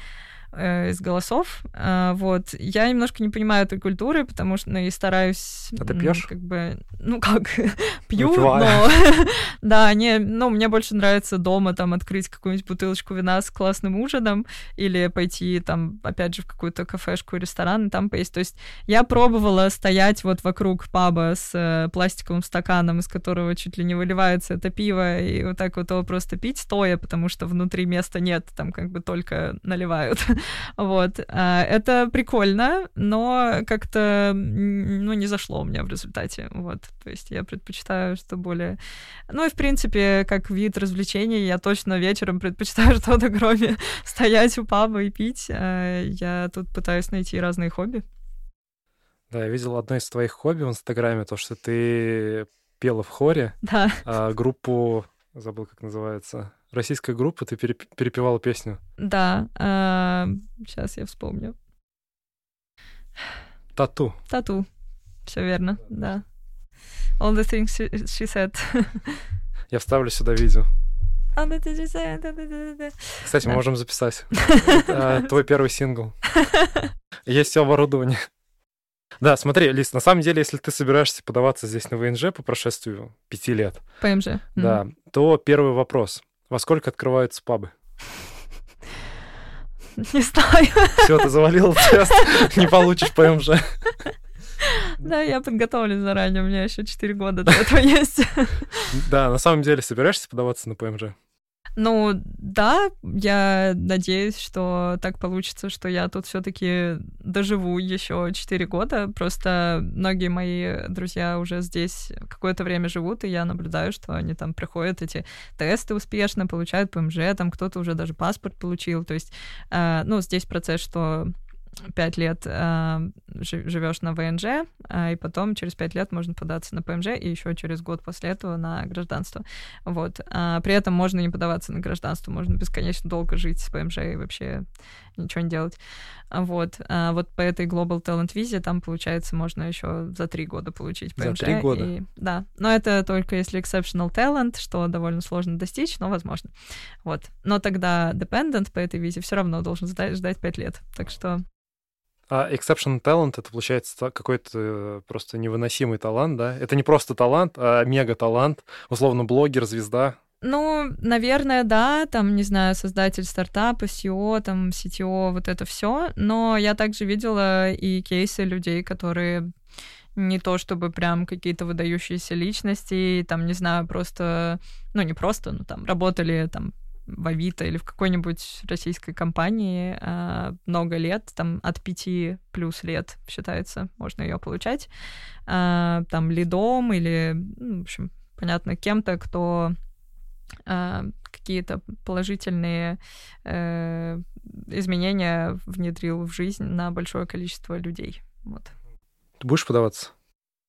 э, из голосов. Э, вот. Я немножко не понимаю этой культуры, потому что ну, и стараюсь... А ты пьешь? Как бы, ну как, пью, но... да, не, ну, мне больше нравится дома там открыть какую-нибудь бутылочку вина с классным ужином или пойти там, опять же, в какую-то кафешку, ресторан и там поесть. То есть я пробовала стоять вот вокруг паба с э, пластиковым стаканом, из которого чуть ли не выливается это пиво, и вот так вот его просто пить стоя, потому что внутри места нет, там как бы только наливают. Вот. А, это прикольно, но как-то, ну, не зашло у меня в результате. Вот. То есть я предпочитаю, что более... Ну и, в принципе, как вид развлечений, я точно вечером предпочитаю что-то, кроме стоять у паба и пить. А, я тут пытаюсь найти разные хобби. Да, я видел одно из твоих хобби в Инстаграме, то, что ты пела в хоре да. а, группу, забыл, как называется, российская группа, ты перепевала песню. Да, э, сейчас я вспомню. Тату. Тату. Все верно, да. All the things she, she said. Я вставлю сюда видео. Кстати, мы можем записать. Твой первый сингл. Есть все оборудование. Да, смотри, Лиз, на самом деле, если ты собираешься подаваться здесь на ВНЖ по прошествию пяти лет, ПМЖ, да, то первый вопрос. Во сколько открываются пабы? Не знаю. Все, ты завалил тест, не получишь ПМЖ. Да, я подготовлен заранее, у меня еще 4 года до этого есть. Да, на самом деле собираешься подаваться на ПМЖ? Ну, да, я надеюсь, что так получится, что я тут все-таки доживу еще 4 года. Просто многие мои друзья уже здесь какое-то время живут, и я наблюдаю, что они там проходят эти тесты успешно, получают ПМЖ, там кто-то уже даже паспорт получил. То есть, э, ну, здесь процесс, что пять лет э, живешь на ВНЖ, э, и потом через пять лет можно податься на ПМЖ, и еще через год после этого на гражданство. Вот. А при этом можно не подаваться на гражданство, можно бесконечно долго жить с ПМЖ и вообще ничего не делать. Вот. А вот по этой Global Talent Visa там, получается, можно еще за три года получить ПМЖ. За три года? И, да. Но это только если exceptional talent, что довольно сложно достичь, но возможно. Вот. Но тогда dependent по этой визе все равно должен ждать пять лет. Так что а exception talent — это, получается, какой-то э, просто невыносимый талант, да? Это не просто талант, а мега-талант, условно, блогер, звезда. Ну, наверное, да, там, не знаю, создатель стартапа, SEO, там, CTO, вот это все. Но я также видела и кейсы людей, которые не то чтобы прям какие-то выдающиеся личности, там, не знаю, просто, ну, не просто, но там работали там в Авито или в какой-нибудь российской компании э, много лет, там от пяти плюс лет считается, можно ее получать, э, там лидом или, ну, в общем, понятно, кем-то, кто э, какие-то положительные э, изменения внедрил в жизнь на большое количество людей. Вот. Ты будешь подаваться?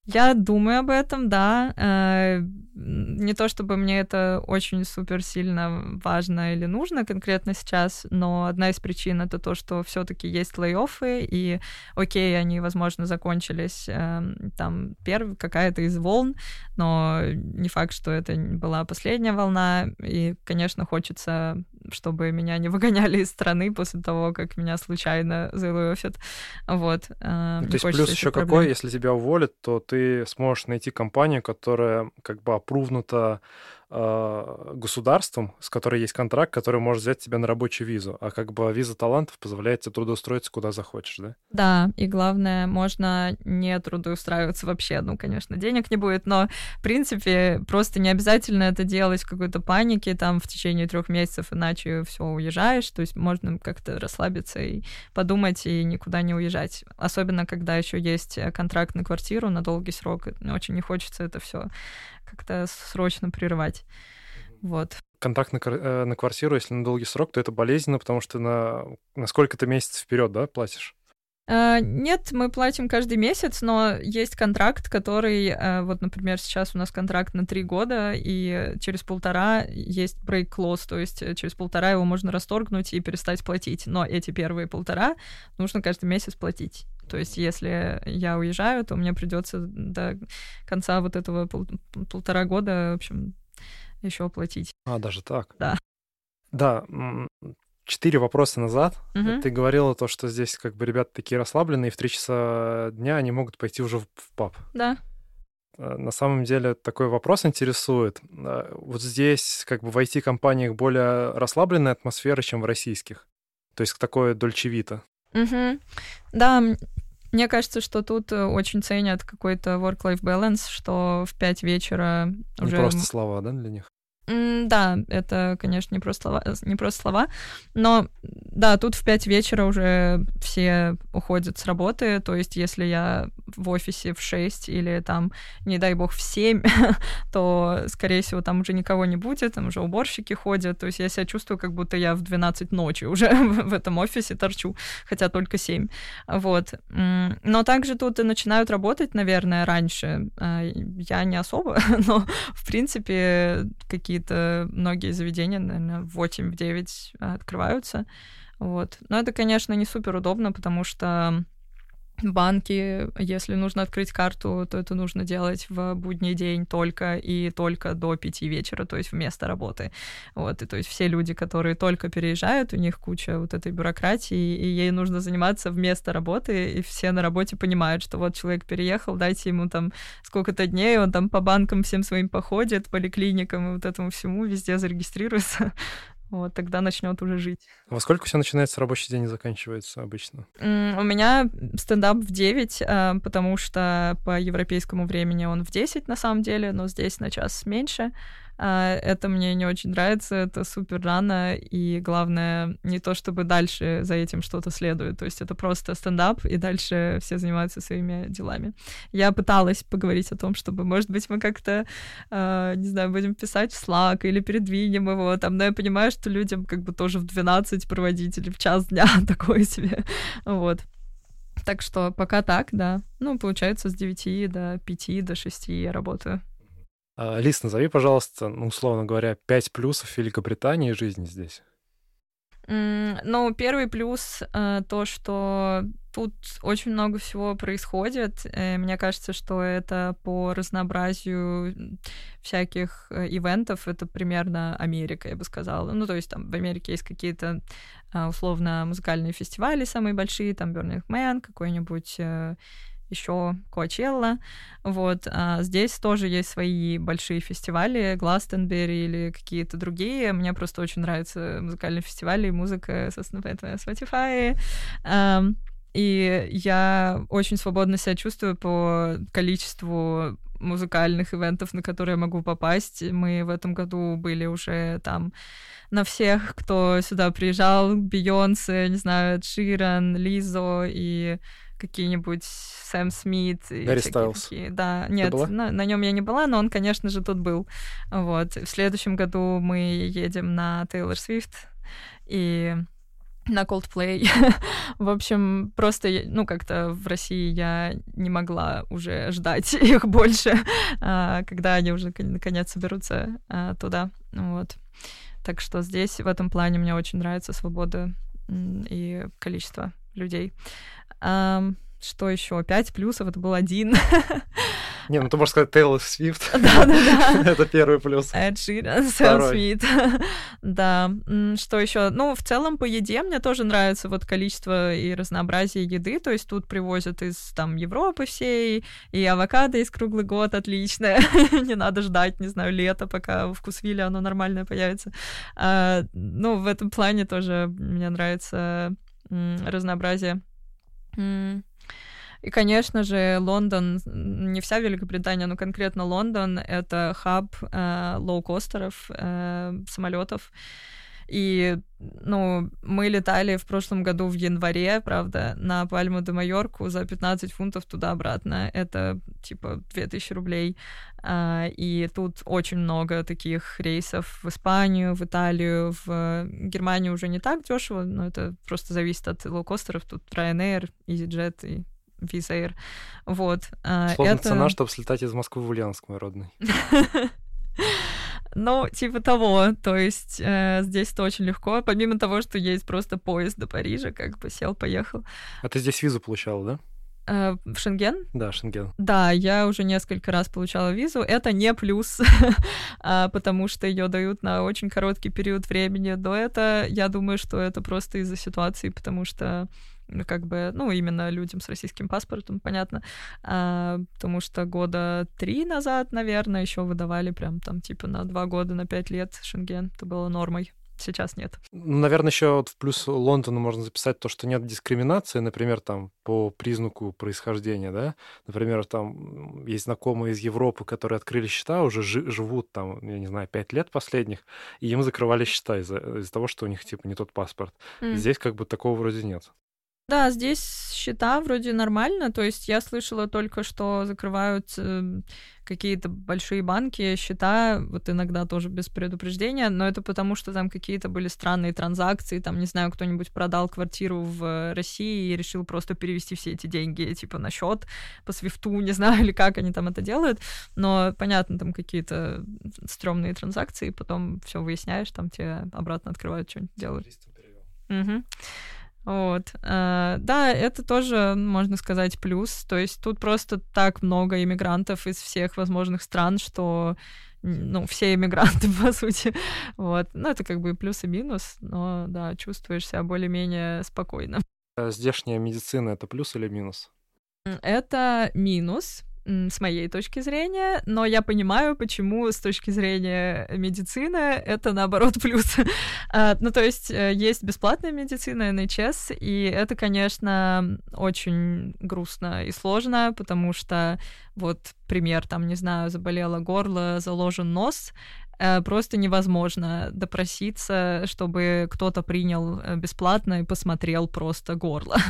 Я думаю об этом, да. Э, не то чтобы мне это очень супер сильно важно или нужно конкретно сейчас, но одна из причин это то, что все-таки есть лей-оффы, и окей, они, возможно, закончились эм, там первая какая-то из волн, но не факт, что это была последняя волна, и, конечно, хочется чтобы меня не выгоняли из страны после того, как меня случайно залофят. Вот. Э, то есть плюс еще какой, если тебя уволят, то ты сможешь найти компанию, которая как бы опрувнута государством, с которой есть контракт, который может взять тебя на рабочую визу. А как бы виза талантов позволяет тебе трудоустроиться куда захочешь, да? Да, и главное, можно не трудоустраиваться вообще. Ну, конечно, денег не будет, но, в принципе, просто не обязательно это делать в какой-то панике там в течение трех месяцев, иначе все уезжаешь. То есть можно как-то расслабиться и подумать и никуда не уезжать. Особенно, когда еще есть контракт на квартиру на долгий срок. Очень не хочется это все как-то срочно прерывать. Вот. контракт на, э, на квартиру, если на долгий срок, то это болезненно, потому что на, на сколько-то месяцев вперед, да, платишь? Uh, нет, мы платим каждый месяц, но есть контракт, который, uh, вот, например, сейчас у нас контракт на три года, и через полтора есть break clause, то есть э, через полтора его можно расторгнуть и перестать платить. Но эти первые полтора нужно каждый месяц платить. То есть, если я уезжаю, то мне придется до конца вот этого пол полтора года, в общем, еще оплатить. А, даже так? Да. Да, четыре вопроса назад угу. ты говорила то, что здесь как бы ребята такие расслабленные, и в три часа дня они могут пойти уже в, в паб. Да. Э, на самом деле такой вопрос интересует. Э, вот здесь как бы в IT-компаниях более расслабленная атмосфера, чем в российских. То есть такое дольчевито. Угу. Да, мне кажется, что тут э, очень ценят какой-то work-life balance, что в пять вечера уже... Не просто слова, да, для них? Да, это, конечно, не просто слова, не просто слова, но да, тут в 5 вечера уже все уходят с работы, то есть если я в офисе в 6 или там, не дай бог, в 7, то, скорее всего, там уже никого не будет, там уже уборщики ходят, то есть я себя чувствую, как будто я в 12 ночи уже в этом офисе торчу, хотя только 7, вот. Но также тут и начинают работать, наверное, раньше, а, я не особо, но, в принципе, какие какие-то многие заведения, наверное, в 8-9 открываются. Вот. Но это, конечно, не супер удобно, потому что банки, если нужно открыть карту, то это нужно делать в будний день только и только до пяти вечера, то есть вместо работы. Вот, и то есть все люди, которые только переезжают, у них куча вот этой бюрократии, и ей нужно заниматься вместо работы, и все на работе понимают, что вот человек переехал, дайте ему там сколько-то дней, он там по банкам всем своим походит, поликлиникам и вот этому всему везде зарегистрируется, вот тогда начнет уже жить. Во сколько все начинается рабочий день и заканчивается обычно? Mm, у меня стендап в 9, а, потому что по европейскому времени он в 10 на самом деле, но здесь на час меньше. А, это мне не очень нравится, это супер рано, и главное, не то чтобы дальше за этим что-то следует, то есть это просто стендап, и дальше все занимаются своими делами. Я пыталась поговорить о том, чтобы, может быть, мы как-то, а, не знаю, будем писать в Slack или передвинем его там, но я понимаю, что людям как бы тоже в 12 проводить или в час дня такое себе, вот. Так что пока так, да. Ну, получается, с 9 до 5, до 6 я работаю. А, Лиз, назови, пожалуйста, ну, условно говоря, пять плюсов Великобритании жизни здесь. Ну, первый плюс э, то, что тут очень много всего происходит. Э, мне кажется, что это по разнообразию всяких э, ивентов, это примерно Америка, я бы сказала. Ну, то есть там в Америке есть какие-то условно музыкальные фестивали самые большие, там Burning Man, какой-нибудь еще Коачелла. Вот. А здесь тоже есть свои большие фестивали, Гластенбери или какие-то другие. Мне просто очень нравятся музыкальные фестивали и музыка, поэтому Spotify. И я очень свободно себя чувствую по количеству музыкальных ивентов, на которые я могу попасть. Мы в этом году были уже там на всех, кто сюда приезжал, Бейонсе, не знаю, Ширан, Лизо и какие-нибудь Сэм Смит. Гарри Стайлз. Такие. Да, нет, на, на нем я не была, но он, конечно же, тут был. Вот. В следующем году мы едем на Тейлор Свифт и на Coldplay. в общем, просто, ну, как-то в России я не могла уже ждать их больше, а, когда они уже наконец соберутся а, туда. Вот. Так что здесь в этом плане мне очень нравится свобода и количество людей. Что еще? Пять плюсов, это был один. Не, ну ты можешь сказать Тейлор Свифт. Да-да-да. Это первый плюс. Эд Ширан, Сэм Смит. Да. Что еще? Ну, в целом по еде мне тоже нравится вот количество и разнообразие еды. То есть тут привозят из там Европы всей, и авокадо из круглый год отличное. Не надо ждать, не знаю, лето, пока в Вкусвилле оно нормальное появится. А, ну, в этом плане тоже мне нравится разнообразие и, конечно же, Лондон, не вся Великобритания, но конкретно Лондон, это хаб э, лоукостеров, э, самолетов. И, ну, мы летали в прошлом году в январе, правда, на Пальму де Майорку за 15 фунтов туда-обратно. Это, типа, 2000 рублей. А, и тут очень много таких рейсов в Испанию, в Италию, в Германию уже не так дешево, но это просто зависит от лоукостеров. Тут Ryanair, EasyJet и Wizz Air. Вот. А, Сложная это... цена, чтобы слетать из Москвы в Ульяновск, мой родный. Ну, типа того. То есть э, здесь это очень легко. Помимо того, что есть просто поезд до Парижа, как бы сел, поехал. А ты здесь визу получала, да? Э, в Шенген? Да, Шенген. Да, я уже несколько раз получала визу. Это не плюс, а, потому что ее дают на очень короткий период времени. До этого я думаю, что это просто из-за ситуации, потому что как бы, ну, именно людям с российским паспортом, понятно, а, потому что года три назад, наверное, еще выдавали прям там типа на два года, на пять лет Шенген, это было нормой. Сейчас нет. Ну, наверное, еще вот в плюс Лондону можно записать то, что нет дискриминации, например, там по признаку происхождения, да. Например, там есть знакомые из Европы, которые открыли счета, уже жи- живут там, я не знаю, пять лет последних, и им закрывали счета из-за, из того, что у них типа не тот паспорт. Mm. Здесь как бы такого вроде нет. Да, здесь счета вроде нормально. То есть я слышала только, что закрывают э, какие-то большие банки счета, вот иногда тоже без предупреждения, но это потому, что там какие-то были странные транзакции, там, не знаю, кто-нибудь продал квартиру в России и решил просто перевести все эти деньги, типа, на счет по свифту, не знаю, или как они там это делают, но, понятно, там какие-то стрёмные транзакции, потом все выясняешь, там тебе обратно открывают, что-нибудь делают. Угу. Вот. Э, да, это тоже, можно сказать, плюс. То есть тут просто так много иммигрантов из всех возможных стран, что ну, все иммигранты, по сути. Вот. Ну, это как бы плюс и минус, но, да, чувствуешь себя более-менее спокойно. А здешняя медицина — это плюс или минус? Это минус, с моей точки зрения, но я понимаю, почему с точки зрения медицины это наоборот плюс. А, ну, то есть э, есть бесплатная медицина, NHS, и это, конечно, очень грустно и сложно, потому что вот пример, там, не знаю, заболело горло, заложен нос, просто невозможно допроситься, чтобы кто-то принял э, бесплатно и посмотрел просто горло.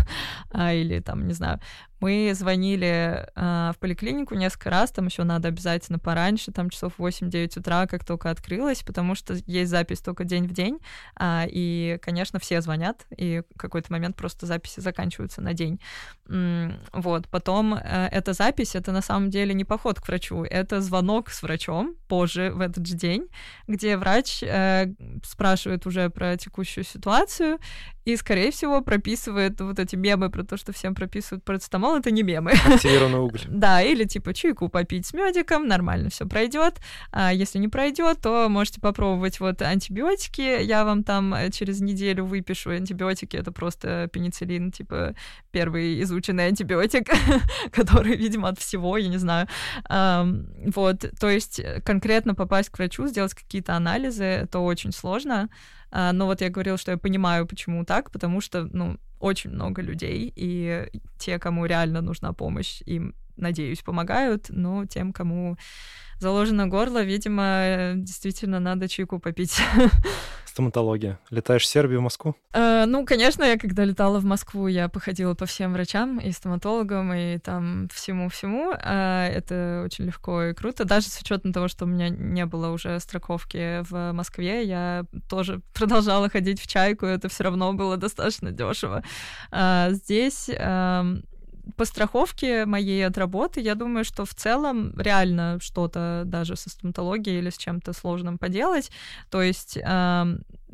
А, или там, не знаю, мы звонили э, в поликлинику несколько раз, там еще надо обязательно пораньше, там часов 8-9 утра, как только открылось, потому что есть запись только день в день, э, и, конечно, все звонят, и в какой-то момент просто записи заканчиваются на день. Вот, потом э, эта запись, это на самом деле не поход к врачу, это звонок с врачом позже в этот же день, где врач э, спрашивает уже про текущую ситуацию и, скорее всего, прописывает вот эти мемы про то, что всем прописывают парацетамол, это не мемы. Активированный уголь. да, или типа чайку попить с медиком, нормально все пройдет. А если не пройдет, то можете попробовать вот антибиотики. Я вам там э, через неделю выпишу антибиотики. Это просто пенициллин, типа первый изученный антибиотик, который, видимо, от всего, я не знаю. Вот, то есть конкретно попасть к врачу, сделать какие-то анализы, это очень сложно. А, но вот я говорила, что я понимаю, почему так, потому что, ну, очень много людей, и те, кому реально нужна помощь, им, надеюсь, помогают, но тем, кому заложено горло, видимо, действительно надо чайку попить. Стоматология. Летаешь в Сербию, в Москву? Э, ну, конечно, я когда летала в Москву, я походила по всем врачам и стоматологам, и там всему-всему. Э, это очень легко и круто. Даже с учетом того, что у меня не было уже страховки в Москве, я тоже продолжала ходить в чайку, и это все равно было достаточно дешево. Э, здесь эм, по страховке моей от работы, я думаю, что в целом реально что-то даже со стоматологией или с чем-то сложным поделать. То есть э,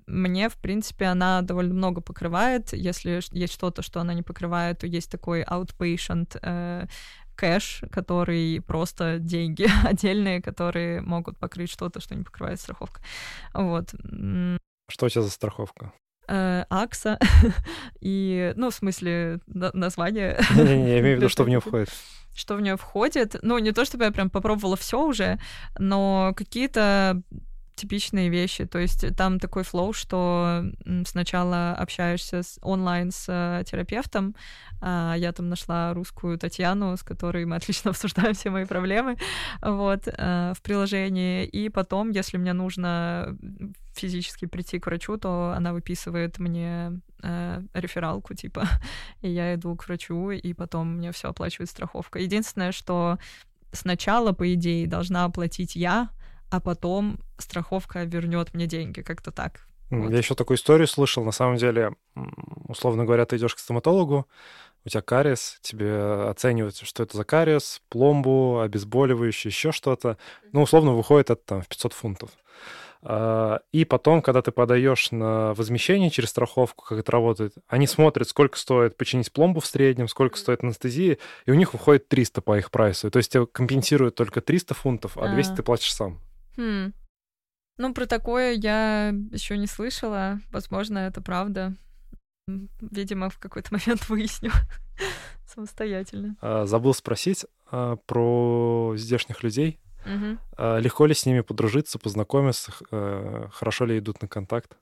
мне, в принципе, она довольно много покрывает. Если есть что-то, что она не покрывает, то есть такой outpatient э, кэш, который просто деньги отдельные, которые могут покрыть что-то, что не покрывает страховка. Вот. Что у тебя за страховка? Э, Акса и, ну, в смысле, название. Не-не-не, я имею в виду, что в нее входит. Что в нее входит. Ну, не то чтобы я прям попробовала все уже, но какие-то типичные вещи. То есть там такой флоу, что сначала общаешься с, онлайн с э, терапевтом. А я там нашла русскую Татьяну, с которой мы отлично обсуждаем все мои проблемы вот, э, в приложении. И потом, если мне нужно физически прийти к врачу, то она выписывает мне э, рефералку, типа, и я иду к врачу, и потом мне все оплачивает страховка. Единственное, что сначала, по идее, должна оплатить я, а потом страховка вернет мне деньги, как-то так. Вот. Я еще такую историю слышал. На самом деле, условно говоря, ты идешь к стоматологу, у тебя кариес, тебе оценивают, что это за кариес, пломбу, обезболивающее, еще что-то. Ну, условно, выходит это там в 500 фунтов. А, и потом, когда ты подаешь на возмещение через страховку, как это работает, они смотрят, сколько стоит починить пломбу в среднем, сколько стоит анестезия, и у них выходит 300 по их прайсу. То есть тебе компенсируют только 300 фунтов, а 200 а. ты платишь сам. Хм. Ну, про такое я еще не слышала. Возможно, это правда. Видимо, в какой-то момент выясню самостоятельно. А, забыл спросить а, про здешних людей. Угу. Легко ли с ними подружиться, познакомиться? Э, хорошо ли идут на контакт?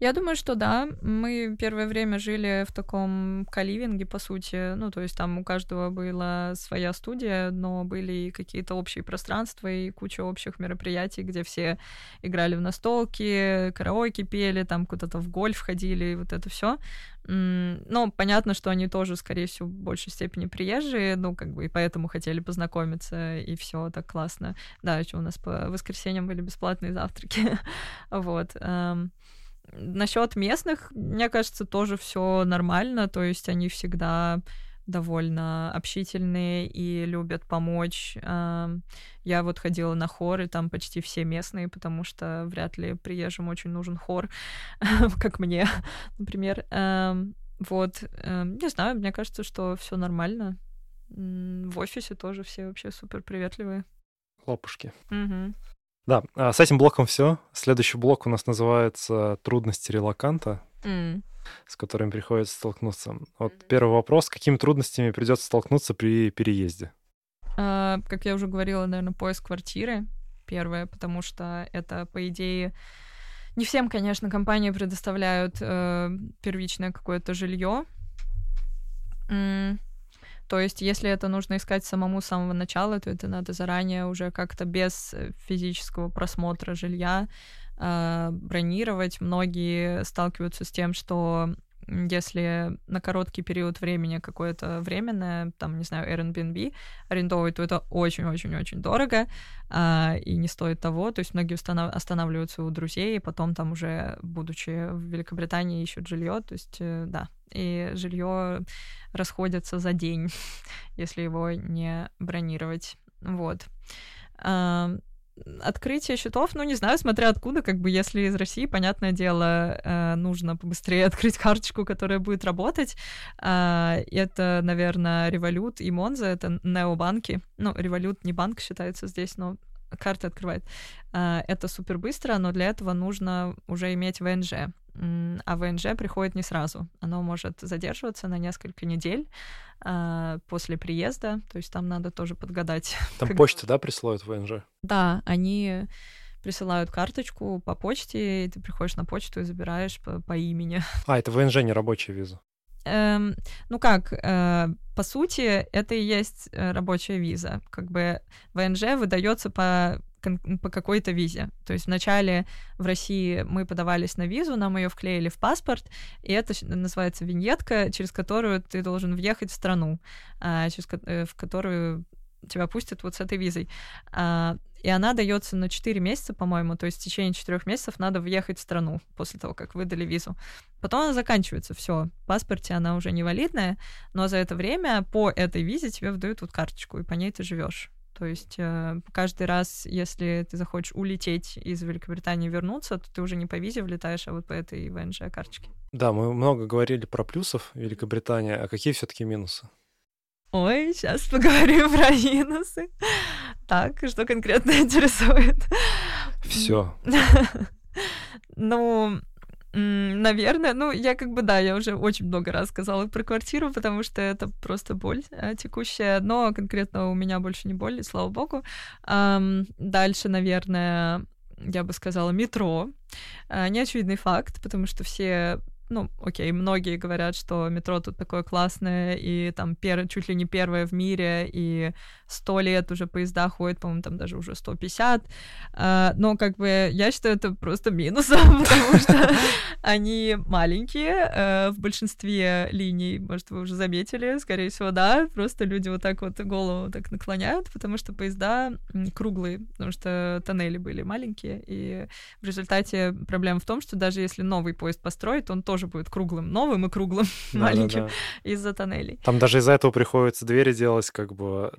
Я думаю, что да. Мы первое время жили в таком каливинге, по сути. Ну, то есть там у каждого была своя студия, но были какие-то общие пространства и куча общих мероприятий, где все играли в настолки, караоке пели, там куда-то в гольф ходили, и вот это все. Ну, понятно, что они тоже, скорее всего, в большей степени приезжие, ну, как бы, и поэтому хотели познакомиться, и все так классно. Да, еще у нас по воскресеньям были бесплатные завтраки. вот. Насчет местных, мне кажется, тоже все нормально, то есть они всегда довольно общительные и любят помочь. Я вот ходила на хор, и там почти все местные, потому что вряд ли приезжим очень нужен хор, как мне, например. Вот, не знаю, мне кажется, что все нормально. В офисе тоже все вообще супер приветливые. Лопушки. Угу. Да, а с этим блоком все. Следующий блок у нас называется «Трудности релаканта», mm. с которыми приходится столкнуться. Вот первый вопрос. Какими трудностями придется столкнуться при переезде? Uh, как я уже говорила, наверное, поиск квартиры первое, потому что это, по идее, не всем, конечно, компании предоставляют э, первичное какое-то жилье. Mm. То есть, если это нужно искать самому с самого начала, то это надо заранее уже как-то без э, физического просмотра жилья э, бронировать. Многие сталкиваются с тем, что если на короткий период времени какое-то временное, там, не знаю, Airbnb арендовывать, то это очень-очень-очень дорого а, и не стоит того. То есть многие установ... останавливаются у друзей, и потом там уже, будучи в Великобритании, ищут жилье. То есть, э, да, и жилье расходится за день, если его не бронировать. Вот. Открытие счетов, ну, не знаю, смотря откуда, как бы, если из России, понятное дело, э, нужно побыстрее открыть карточку, которая будет работать. А, это, наверное, Revolut и Monzo, это необанки. Ну, Revolut не банк считается здесь, но карты открывает. А, это супер быстро, но для этого нужно уже иметь ВНЖ а ВНЖ приходит не сразу. Оно может задерживаться на несколько недель а, после приезда, то есть там надо тоже подгадать. Там как... почта, да, присылают ВНЖ? Да, они присылают карточку по почте, и ты приходишь на почту и забираешь по, по имени. А, это ВНЖ, не рабочая виза? Эм, ну как, э, по сути, это и есть э, рабочая виза. Как бы ВНЖ выдается по по какой-то визе. То есть вначале в России мы подавались на визу, нам ее вклеили в паспорт, и это называется виньетка, через которую ты должен въехать в страну, а, через, э, в которую тебя пустят вот с этой визой. А, и она дается на 4 месяца, по-моему, то есть в течение 4 месяцев надо въехать в страну после того, как выдали визу. Потом она заканчивается, все, в паспорте она уже невалидная, но за это время по этой визе тебе выдают вот карточку, и по ней ты живешь. То есть э, каждый раз, если ты захочешь улететь из Великобритании вернуться, то ты уже не по визе влетаешь, а вот по этой ВНЖ карточке. Да, мы много говорили про плюсов Великобритании, а какие все-таки минусы? Ой, сейчас поговорим про минусы. Так, что конкретно интересует? Все. Ну, Наверное, ну, я как бы, да, я уже очень много раз сказала про квартиру, потому что это просто боль а, текущая, но конкретно у меня больше не боль, слава богу. Дальше, наверное, я бы сказала, метро. Неочевидный факт, потому что все ну, окей, многие говорят, что метро тут такое классное, и там пер, чуть ли не первое в мире, и сто лет уже поезда ходят, по-моему, там даже уже 150. А, но как бы я считаю это просто минусом, потому что они маленькие э, в большинстве линий, может, вы уже заметили, скорее всего, да, просто люди вот так вот голову так наклоняют, потому что поезда круглые, потому что тоннели были маленькие, и в результате проблема в том, что даже если новый поезд построить, он тоже тоже будет круглым, новым и круглым, да, маленьким да, да. из-за тоннелей. Там даже из-за этого приходится двери делать, как бы,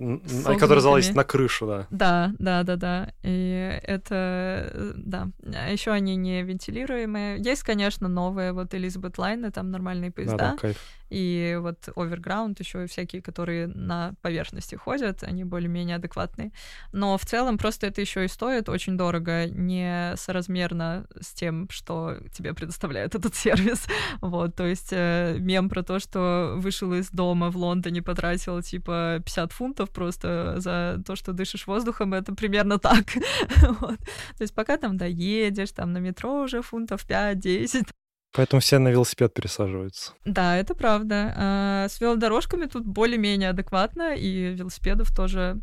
которые залазят на крышу, да. Да, да, да, да. И это, э, да. А еще они не вентилируемые. Есть, конечно, новые, вот Elizabeth Line, там нормальные поезда. Да, да, кайф и вот Overground еще и всякие, которые на поверхности ходят, они более-менее адекватные. Но в целом просто это еще и стоит очень дорого, не соразмерно с тем, что тебе предоставляет этот сервис. Вот, то есть э, мем про то, что вышел из дома в Лондоне, потратил типа 50 фунтов просто за то, что дышишь воздухом, это примерно так. вот. То есть пока там доедешь, там на метро уже фунтов 5-10, Поэтому все на велосипед пересаживаются. Да, это правда. А с велодорожками тут более-менее адекватно, и велосипедов тоже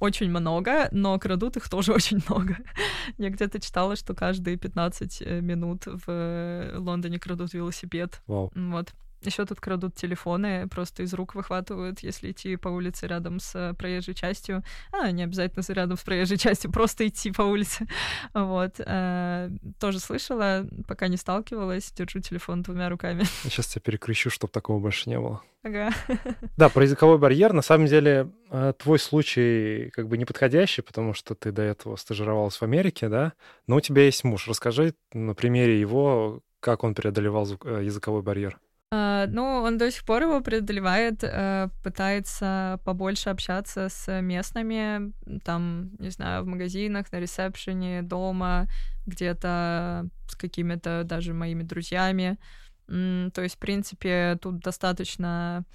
очень много, но крадут их тоже очень много. Я где-то читала, что каждые 15 э, минут в Лондоне крадут велосипед. Вау. Вот. Еще тут крадут телефоны, просто из рук выхватывают, если идти по улице рядом с э, проезжей частью. А, не обязательно рядом с проезжей частью, просто идти по улице. Вот. А, тоже слышала, пока не сталкивалась, держу телефон двумя руками. Я сейчас тебя перекрещу, чтобы такого больше не было. Ага. Да, про языковой барьер, на самом деле, э, твой случай как бы неподходящий, потому что ты до этого стажировалась в Америке, да, но у тебя есть муж. Расскажи на примере его, как он преодолевал языковой барьер. Uh, ну, он до сих пор его преодолевает, uh, пытается побольше общаться с местными, там, не знаю, в магазинах, на ресепшене, дома, где-то с какими-то даже моими друзьями. То есть, в принципе, тут достаточно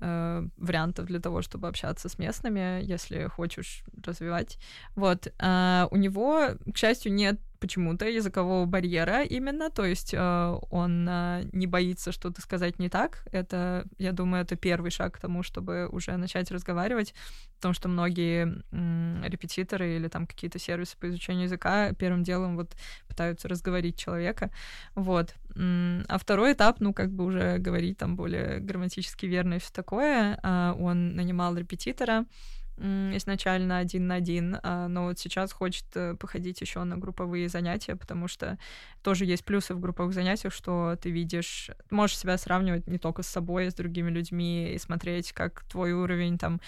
uh, вариантов для того, чтобы общаться с местными, если хочешь развивать. Вот. у него, к счастью, нет почему-то языкового барьера именно, то есть э, он э, не боится что-то сказать не так. Это, я думаю, это первый шаг к тому, чтобы уже начать разговаривать, потому что многие м, репетиторы или там какие-то сервисы по изучению языка первым делом вот пытаются разговорить человека, вот. А второй этап, ну, как бы уже говорить там более грамматически верно и все такое, э, он нанимал репетитора, изначально один на один, а, но вот сейчас хочет э, походить еще на групповые занятия, потому что тоже есть плюсы в групповых занятиях, что ты видишь, можешь себя сравнивать не только с собой, а с другими людьми и смотреть, как твой уровень там,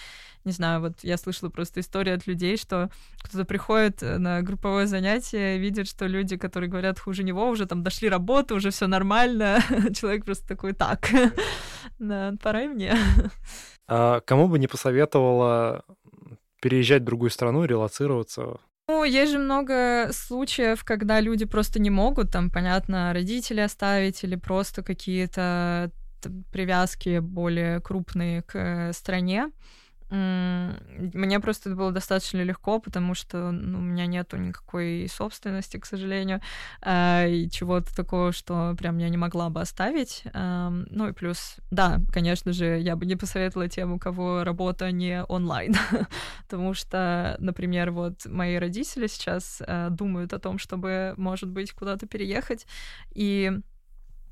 не знаю, вот я слышала просто историю от людей, что кто-то приходит э, на групповое занятие, видит, что люди, которые говорят хуже него, уже там дошли работу, уже все нормально, человек просто такой, так, да, пора и мне. А кому бы не посоветовала переезжать в другую страну, релацироваться? Ну, есть же много случаев, когда люди просто не могут, там, понятно, родители оставить или просто какие-то привязки более крупные к стране. Мне просто это было достаточно легко, потому что ну, у меня нету никакой собственности, к сожалению, а, и чего-то такого, что прям я не могла бы оставить. Ну и плюс, да, конечно же, я бы не посоветовала тем, у кого работа не онлайн, потому что, например, вот мои родители сейчас а, думают о том, чтобы, может быть, куда-то переехать, и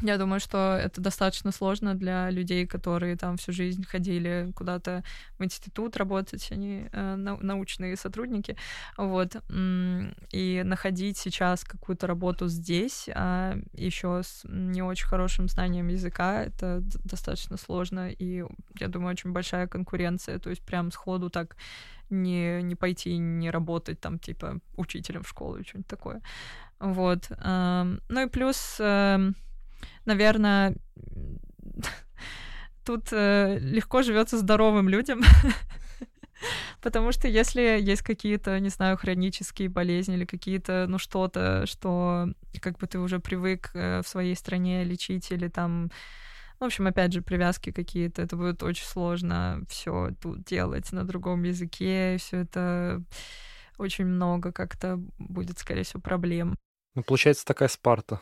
я думаю, что это достаточно сложно для людей, которые там всю жизнь ходили куда-то в институт работать, они э, научные сотрудники, вот, и находить сейчас какую-то работу здесь, а еще с не очень хорошим знанием языка, это достаточно сложно, и я думаю, очень большая конкуренция, то есть прям сходу так не, не пойти, не работать там, типа, учителем в школу или что-нибудь такое. Вот. Ну и плюс эм, наверное, тут э, легко живется здоровым людям. Потому что если есть какие-то, не знаю, хронические болезни или какие-то, ну, что-то, что как бы ты уже привык э, в своей стране лечить или там, в общем, опять же, привязки какие-то, это будет очень сложно все тут делать на другом языке, все это очень много как-то будет, скорее всего, проблем. Ну, получается, такая Спарта.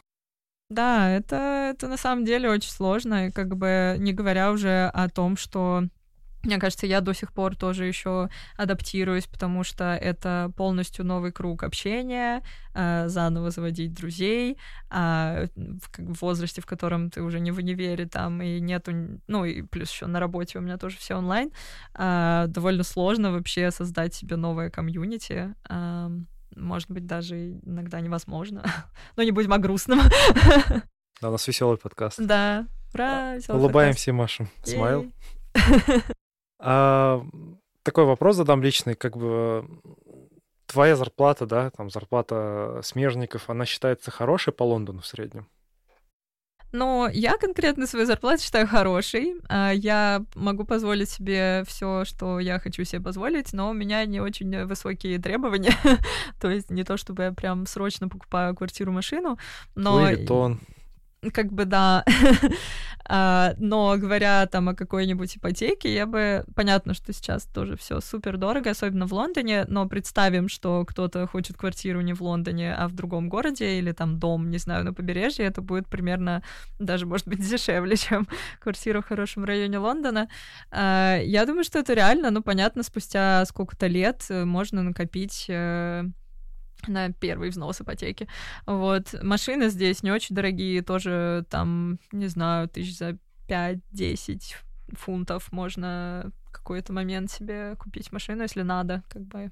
Да, это, это на самом деле очень сложно, как бы не говоря уже о том, что мне кажется, я до сих пор тоже еще адаптируюсь, потому что это полностью новый круг общения, э, заново заводить друзей, э, в, возрасте, в котором ты уже не в универе там и нету, ну и плюс еще на работе у меня тоже все онлайн, э, довольно сложно вообще создать себе новое комьюнити. Может быть, даже иногда невозможно. Но не будем о грустном. Да, у нас веселый подкаст. Да, ура, веселый Улыбаемся и машем. Смайл. А, такой вопрос задам личный, как бы твоя зарплата, да, там зарплата смежников, она считается хорошей по Лондону в среднем? Но я конкретно свою зарплату считаю хорошей. А, я могу позволить себе все, что я хочу себе позволить, но у меня не очень высокие требования. то есть не то, чтобы я прям срочно покупаю квартиру, машину, но... Луи как бы да. а, но говоря там о какой-нибудь ипотеке, я бы... Понятно, что сейчас тоже все супер дорого, особенно в Лондоне, но представим, что кто-то хочет квартиру не в Лондоне, а в другом городе или там дом, не знаю, на побережье, это будет примерно даже, может быть, дешевле, чем квартира в хорошем районе Лондона. А, я думаю, что это реально, ну, понятно, спустя сколько-то лет можно накопить э, на первый взнос ипотеки. Вот. Машины здесь не очень дорогие, тоже там, не знаю, тысяч за 5-10 фунтов можно какой-то момент себе купить машину, если надо, как бы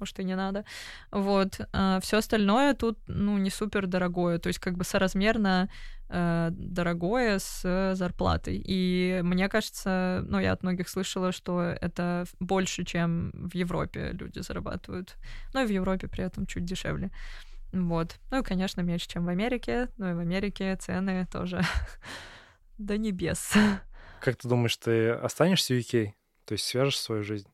может, и не надо. Вот. А все остальное тут, ну, не супер дорогое, то есть как бы соразмерно э, дорогое с зарплатой. И мне кажется, ну, я от многих слышала, что это больше, чем в Европе люди зарабатывают. Ну, и в Европе при этом чуть дешевле. Вот. Ну и, конечно, меньше, чем в Америке. Ну и в Америке цены тоже до небес. Как ты думаешь, ты останешься в UK? То есть свяжешь свою жизнь?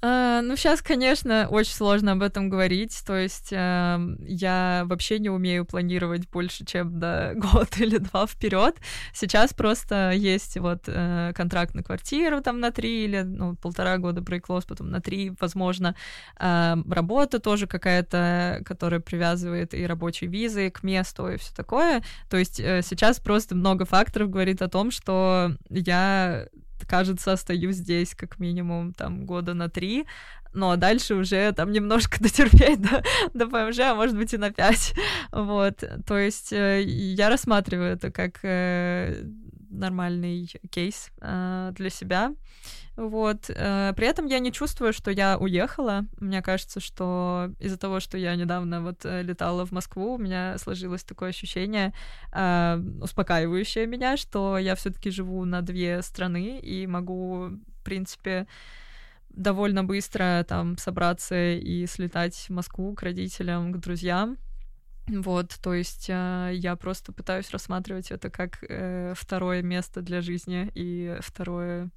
А, ну, сейчас, конечно, очень сложно об этом говорить. То есть э, я вообще не умею планировать больше, чем до год или два вперед. Сейчас просто есть вот э, контракт на квартиру там на три или ну, полтора года брейклос, потом на три, возможно. Э, работа тоже какая-то, которая привязывает и рабочие визы к месту и все такое. То есть э, сейчас просто много факторов говорит о том, что я кажется, остаюсь здесь как минимум там года на три, но дальше уже там немножко дотерпеть до, до ПМЖ, а может быть и на пять. Вот, то есть э, я рассматриваю это как э, нормальный кейс э, для себя. Вот. Э, при этом я не чувствую, что я уехала. Мне кажется, что из-за того, что я недавно вот э, летала в Москву, у меня сложилось такое ощущение, э, успокаивающее меня, что я все-таки живу на две страны и могу, в принципе, довольно быстро там собраться и слетать в Москву к родителям, к друзьям. Вот, то есть э, я просто пытаюсь рассматривать это как э, второе место для жизни и второе,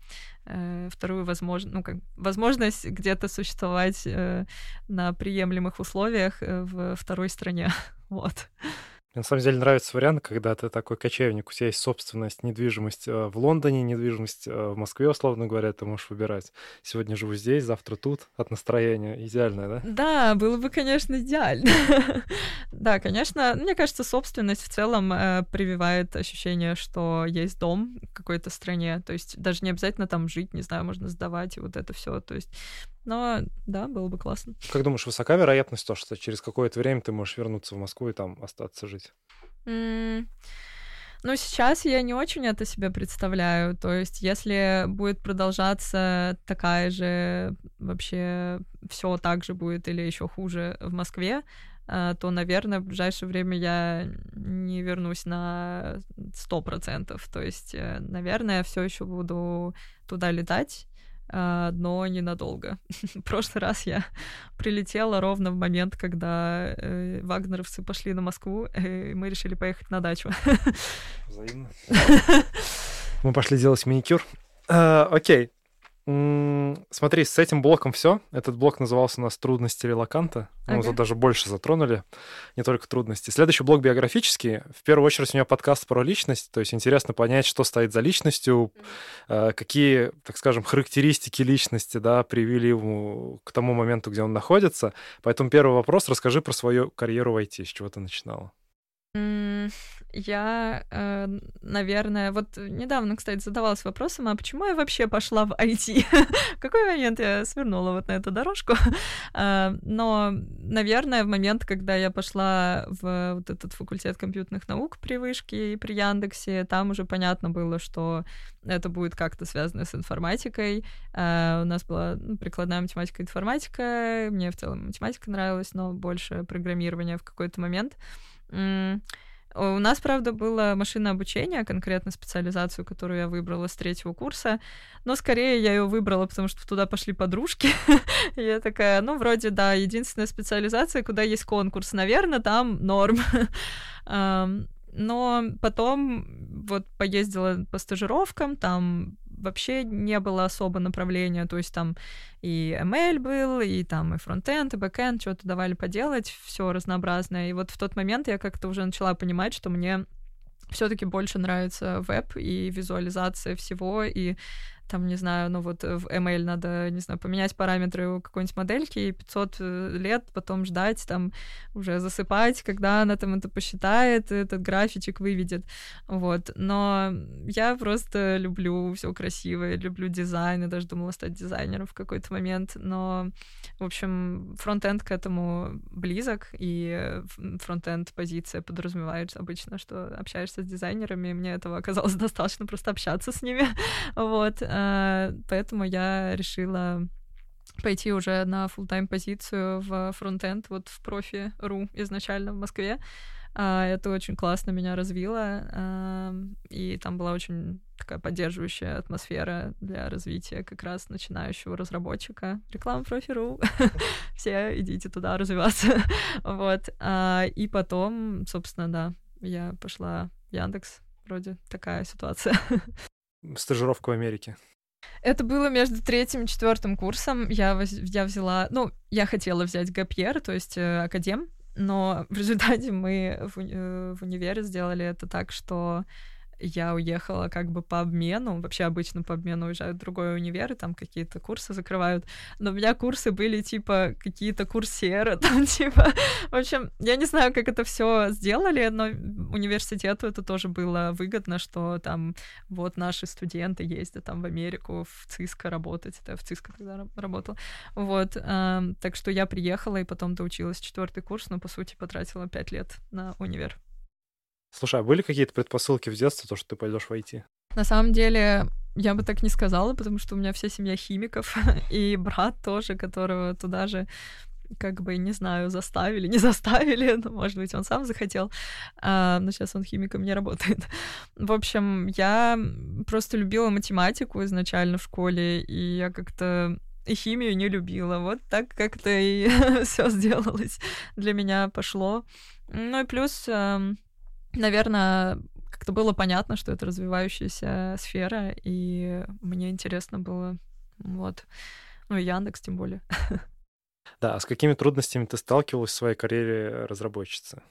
э, вторую возможность, ну, как возможность где-то существовать э, на приемлемых условиях э, в второй стране. вот. Мне на самом деле нравится вариант, когда ты такой кочевник, у тебя есть собственность, недвижимость э, в Лондоне, недвижимость э, в Москве, условно говоря, ты можешь выбирать. Сегодня живу здесь, завтра тут, от настроения. Идеально, да? Да, было бы, конечно, идеально. да, конечно, мне кажется, собственность в целом э, прививает ощущение, что есть дом в какой-то стране. То есть даже не обязательно там жить, не знаю, можно сдавать и вот это все. То есть но да, было бы классно. Как думаешь, высока вероятность то, что через какое-то время ты можешь вернуться в Москву и там остаться жить? Mm. Ну, сейчас я не очень это себе представляю. То есть, если будет продолжаться такая же вообще все так же будет или еще хуже в Москве, э, то, наверное, в ближайшее время я не вернусь на сто процентов. То есть, э, наверное, все еще буду туда летать но ненадолго. В прошлый раз я прилетела ровно в момент, когда э, вагнеровцы пошли на Москву, э, и мы решили поехать на дачу. Взаимно. Мы пошли делать маникюр. А, окей. Смотри, с этим блоком все. Этот блок назывался у нас «Трудности релаканта». Мы ага. даже больше затронули, не только трудности. Следующий блок биографический. В первую очередь у меня подкаст про личность, то есть интересно понять, что стоит за личностью, mm-hmm. какие, так скажем, характеристики личности да, привели ему к тому моменту, где он находится. Поэтому первый вопрос. Расскажи про свою карьеру в IT, с чего ты начинала. Я, э, наверное, вот недавно, кстати, задавалась вопросом, а почему я вообще пошла в IT? в какой момент я свернула вот на эту дорожку? э, но, наверное, в момент, когда я пошла в вот этот факультет компьютерных наук при Вышке и при Яндексе, там уже понятно было, что это будет как-то связано с информатикой. Э, у нас была ну, прикладная математика и информатика. Мне в целом математика нравилась, но больше программирование в какой-то момент. У нас, правда, было машинное обучение, конкретно специализацию, которую я выбрала с третьего курса, но скорее я ее выбрала, потому что туда пошли подружки. я такая, ну, вроде, да, единственная специализация, куда есть конкурс, наверное, там норм. но потом вот поездила по стажировкам, там вообще не было особо направления, то есть там и ML был, и там и фронтенд, и бэкенд, что-то давали поделать, все разнообразное. И вот в тот момент я как-то уже начала понимать, что мне все-таки больше нравится веб и визуализация всего, и там, не знаю, ну вот в ML надо, не знаю, поменять параметры у какой-нибудь модельки, и 500 э, лет потом ждать, там, уже засыпать, когда она там это посчитает, этот графичек выведет, вот. Но я просто люблю все красивое, люблю дизайн, я даже думала стать дизайнером в какой-то момент, но, в общем, фронтенд к этому близок, и фронтенд позиция подразумевает обычно, что общаешься с дизайнерами, и мне этого оказалось достаточно просто общаться с ними, вот, Э, поэтому я решила пойти уже на full тайм позицию в фронтенд, вот в профи.ру изначально в Москве. А, это очень классно меня развило, эм, и там была очень такая поддерживающая атмосфера для развития как раз начинающего разработчика. Реклама профи.ру. Все идите туда развиваться. вот. А, и потом, собственно, да, я пошла в Яндекс. Вроде такая ситуация. Стажировка в Америке. Это было между третьим и четвертым курсом. Я, я взяла, ну, я хотела взять ГАПьер, то есть э, академ, но в результате мы в, э, в универе сделали это так, что я уехала как бы по обмену. Вообще обычно по обмену уезжают в другой универ, и там какие-то курсы закрывают. Но у меня курсы были типа какие-то курсеры, там типа... В общем, я не знаю, как это все сделали, но университету это тоже было выгодно, что там вот наши студенты ездят там в Америку, в ЦИСКО работать. Это в ЦИСКО тогда работал. Вот. Так что я приехала и потом доучилась четвертый курс, но по сути потратила пять лет на универ. Слушай, а были какие-то предпосылки в детстве, то, что ты пойдешь в IT? На самом деле, я бы так не сказала, потому что у меня вся семья химиков, и брат тоже, которого туда же как бы, не знаю, заставили, не заставили, но, может быть, он сам захотел, а, но сейчас он химиком не работает. В общем, я просто любила математику изначально в школе, и я как-то и химию не любила. Вот так как-то и все сделалось. Для меня пошло. Ну и плюс наверное, как-то было понятно, что это развивающаяся сфера, и мне интересно было, вот, ну и Яндекс тем более. Да, а с какими трудностями ты сталкивалась в своей карьере разработчицы?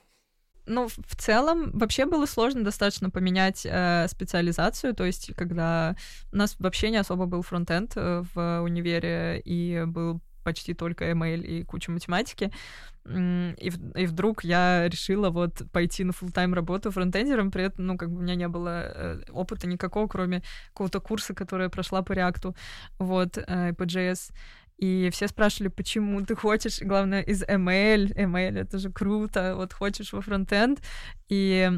Ну, в целом, вообще было сложно достаточно поменять э, специализацию, то есть, когда у нас вообще не особо был фронтенд э, в универе, и был почти только email и куча математики. И, и вдруг я решила вот пойти на full тайм работу фронтендером, при этом, ну, как бы у меня не было э, опыта никакого, кроме какого-то курса, который я прошла по реакту, вот, э, по JS. И все спрашивали, почему ты хочешь, главное, из ML, ML это же круто, вот хочешь во фронтенд. И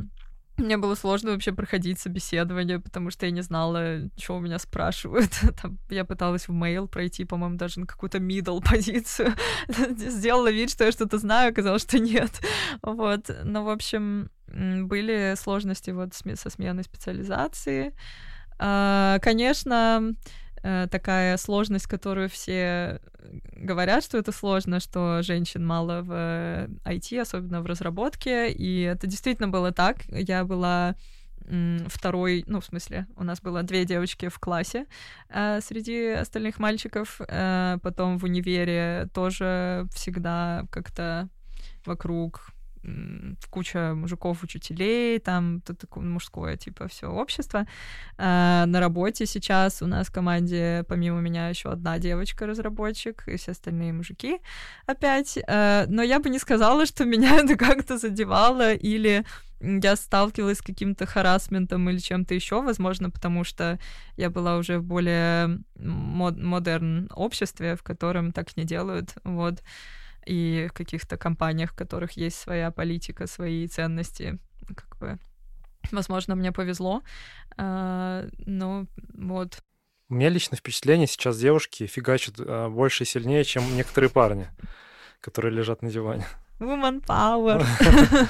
мне было сложно вообще проходить собеседование, потому что я не знала, что у меня спрашивают. Там, я пыталась в mail пройти, по-моему, даже на какую-то middle позицию. Сделала вид, что я что-то знаю, оказалось, что нет. Вот. Но, в общем, были сложности вот со сменой специализации. А, конечно, такая сложность, которую все говорят, что это сложно, что женщин мало в IT, особенно в разработке, и это действительно было так. Я была второй, ну, в смысле, у нас было две девочки в классе э, среди остальных мальчиков. Э, потом в универе тоже всегда как-то вокруг куча мужиков, учителей, там то такое мужское, типа, все общество. А на работе сейчас у нас в команде, помимо меня, еще одна девочка-разработчик, и все остальные мужики опять. А, но я бы не сказала, что меня это как-то задевало или я сталкивалась с каким-то харасментом или чем-то еще, возможно, потому что я была уже в более мод модерн обществе, в котором так не делают, вот и в каких-то компаниях, в которых есть своя политика, свои ценности, как бы, возможно, мне повезло, а, но вот. У меня лично впечатление сейчас девушки фигачат а, больше и сильнее, чем некоторые парни, которые лежат на диване. Woman power.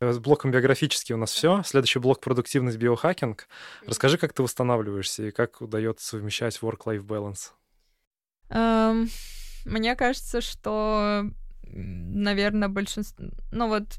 С блоком биографический у нас все. Следующий блок продуктивность биохакинг. Расскажи, как ты восстанавливаешься и как удается совмещать work-life balance. Um, мне кажется, что, наверное, большинство... Ну вот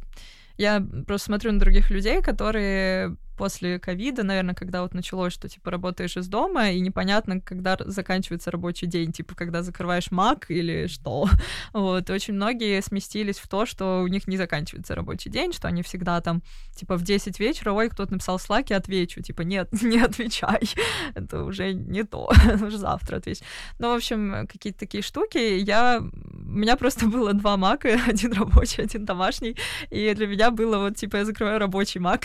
я просто смотрю на других людей, которые после ковида, наверное, когда вот началось, что, типа, работаешь из дома, и непонятно, когда заканчивается рабочий день, типа, когда закрываешь Mac или что. Вот, очень многие сместились в то, что у них не заканчивается рабочий день, что они всегда там, типа, в 10 вечера, ой, кто-то написал в Slack, отвечу, типа, нет, не отвечай, это уже не то, уже завтра ответь. Ну, в общем, какие-то такие штуки. Я... У меня просто было два мака, один рабочий, один домашний, и для меня было вот, типа, я закрываю рабочий мак,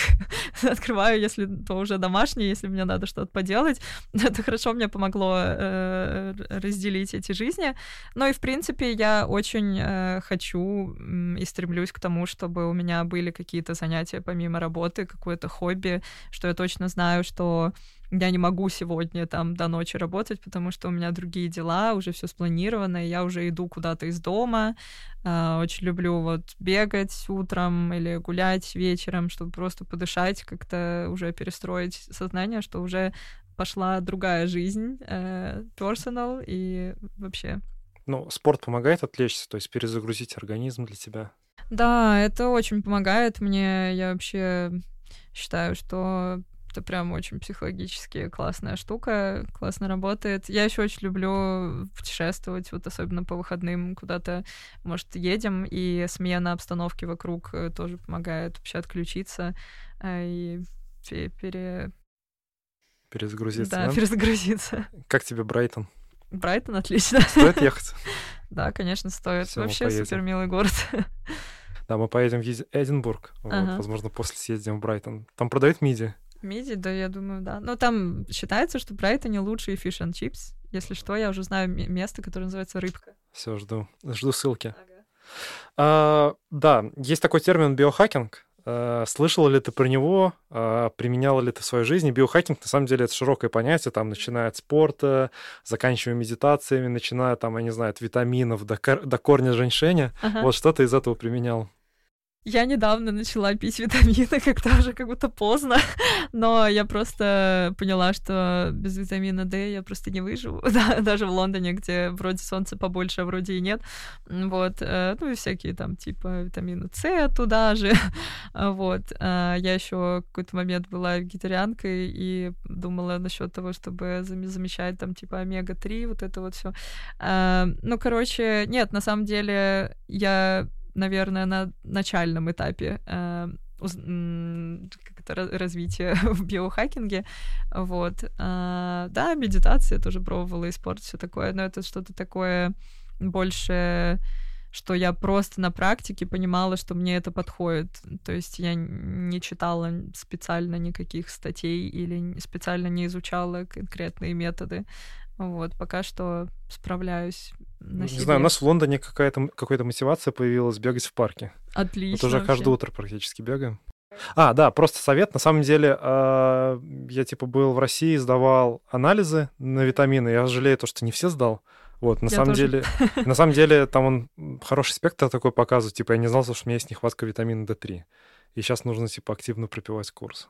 открываю открываю, если то уже домашний, если мне надо что-то поделать. Это хорошо мне помогло э, разделить эти жизни. Но и, в принципе, я очень э, хочу и стремлюсь к тому, чтобы у меня были какие-то занятия помимо работы, какое-то хобби, что я точно знаю, что я не могу сегодня там до ночи работать, потому что у меня другие дела, уже все спланировано, и я уже иду куда-то из дома. Э, очень люблю вот бегать утром или гулять вечером, чтобы просто подышать, как-то уже перестроить сознание, что уже пошла другая жизнь, э, personal и вообще. Ну, спорт помогает отвлечься, то есть перезагрузить организм для тебя? Да, это очень помогает мне. Я вообще считаю, что это прям очень психологически классная штука, классно работает. Я еще очень люблю путешествовать, вот особенно по выходным куда-то, может, едем, и смена обстановки вокруг э, тоже помогает вообще отключиться э, и пере... Перезагрузиться, да? Да, перезагрузиться. Как тебе Брайтон? Брайтон отлично. Стоит ехать? Да, конечно, стоит. Всё, Вообще супер милый город. Да, мы поедем в Эдинбург. Ага. Вот, возможно, после съездим в Брайтон. Там продают мидии. Мидии, да, я думаю, да. Но там считается, что Брайтоне лучшие fish and chips. Если что, я уже знаю место, которое называется Рыбка. Все, жду. Жду ссылки. Ага. А, да, есть такой термин биохакинг. А, слышала ли ты про него? А, применяла ли ты в своей жизни? Биохакинг, на самом деле, это широкое понятие, там, начиная от спорта, заканчивая медитациями, начиная, там, я не знаю, от витаминов до, кор- до корня женьшеня. Ага. Вот что ты из этого применял? Я недавно начала пить витамины, как-то уже как будто поздно, но я просто поняла, что без витамина D я просто не выживу, да, даже в Лондоне, где вроде солнца побольше, а вроде и нет, вот, э, ну и всякие там типа витамина С туда же, вот. А я еще какой-то момент была вегетарианкой и думала насчет того, чтобы замещать там типа омега-3, вот это вот все. А, ну, короче, нет, на самом деле я наверное, на начальном этапе э, как это, развития в биохакинге. Вот. А, да, медитация тоже пробовала, и спорт, все такое, но это что-то такое больше что я просто на практике понимала, что мне это подходит. То есть я не читала специально никаких статей или специально не изучала конкретные методы. Вот, пока что справляюсь на Не себе. знаю, у нас в Лондоне какая-то какая-то мотивация появилась бегать в парке. Отлично. Вот уже вообще. каждое утро практически бегаем. А, да, просто совет. На самом деле, э, я типа был в России, сдавал анализы на витамины. Я жалею то, что не все сдал. Вот, на я самом тоже. деле, на самом деле там он хороший спектр такой показывает. Типа я не знал, что у меня есть нехватка витамина D3. И сейчас нужно типа активно пропивать курс.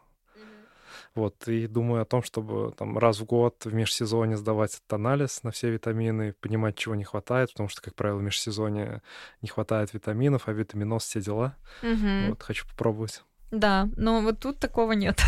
Вот, и думаю о том, чтобы там раз в год в межсезонье сдавать этот анализ на все витамины, понимать, чего не хватает, потому что, как правило, в межсезонье не хватает витаминов, а витаминоз все дела. Угу. Вот, хочу попробовать. Да, но вот тут такого нет.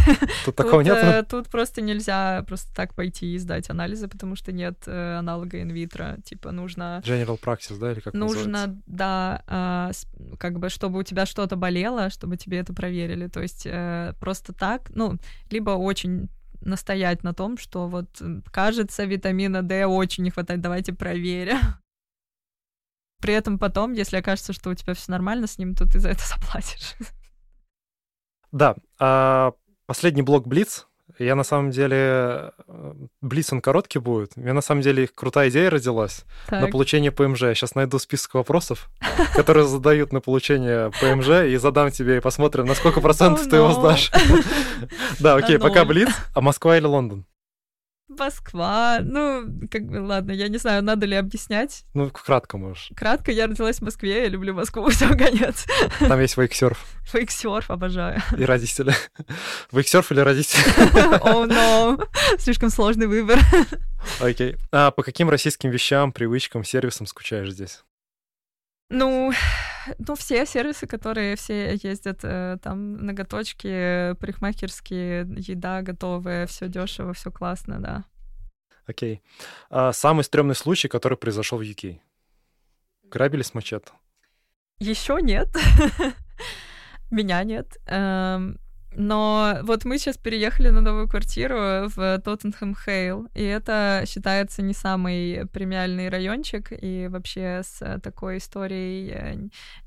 Тут такого тут, нет? э, тут просто нельзя просто так пойти и сдать анализы, потому что нет э, аналога инвитро. Типа нужно... General Praxis, да, или как называется? Нужно, да, а, как бы, чтобы у тебя что-то болело, чтобы тебе это проверили. То есть э, просто так, ну, либо очень настоять на том, что вот кажется витамина D очень не хватает, давайте проверим. При этом потом, если окажется, что у тебя все нормально с ним, то ты за это заплатишь. Да. а, последний блок Блиц. Я на самом деле... э, Блиц, он короткий будет. У меня на самом деле крутая идея родилась на Так. получение ПМЖ. Я сейчас найду список вопросов, которые задают на получение ПМЖ, и задам тебе, и посмотрим, на сколько процентов ты его no. сдашь. Да, окей, На пока ноль. Блиц. А Москва или Лондон? Москва. Ну, как бы, ладно, я не знаю, надо ли объяснять. Ну, кратко можешь. Кратко, я родилась в Москве, я люблю Москву, все, конец. Там есть вейксерф Фейксерф обожаю. и родители. Вейксерф или родители? О, но слишком сложный выбор. Окей. А по каким российским вещам, привычкам, сервисам скучаешь здесь? Ну, ну, все сервисы, которые все ездят, э, там ноготочки, парикмахерские, еда готовая, все дешево, все классно, да. Окей. А самый стрёмный случай, который произошел в UK? Грабили с мачете? Еще нет. Меня нет. Но вот мы сейчас переехали на новую квартиру в Тоттенхэм Хейл, и это считается не самый премиальный райончик, и вообще с такой историей э,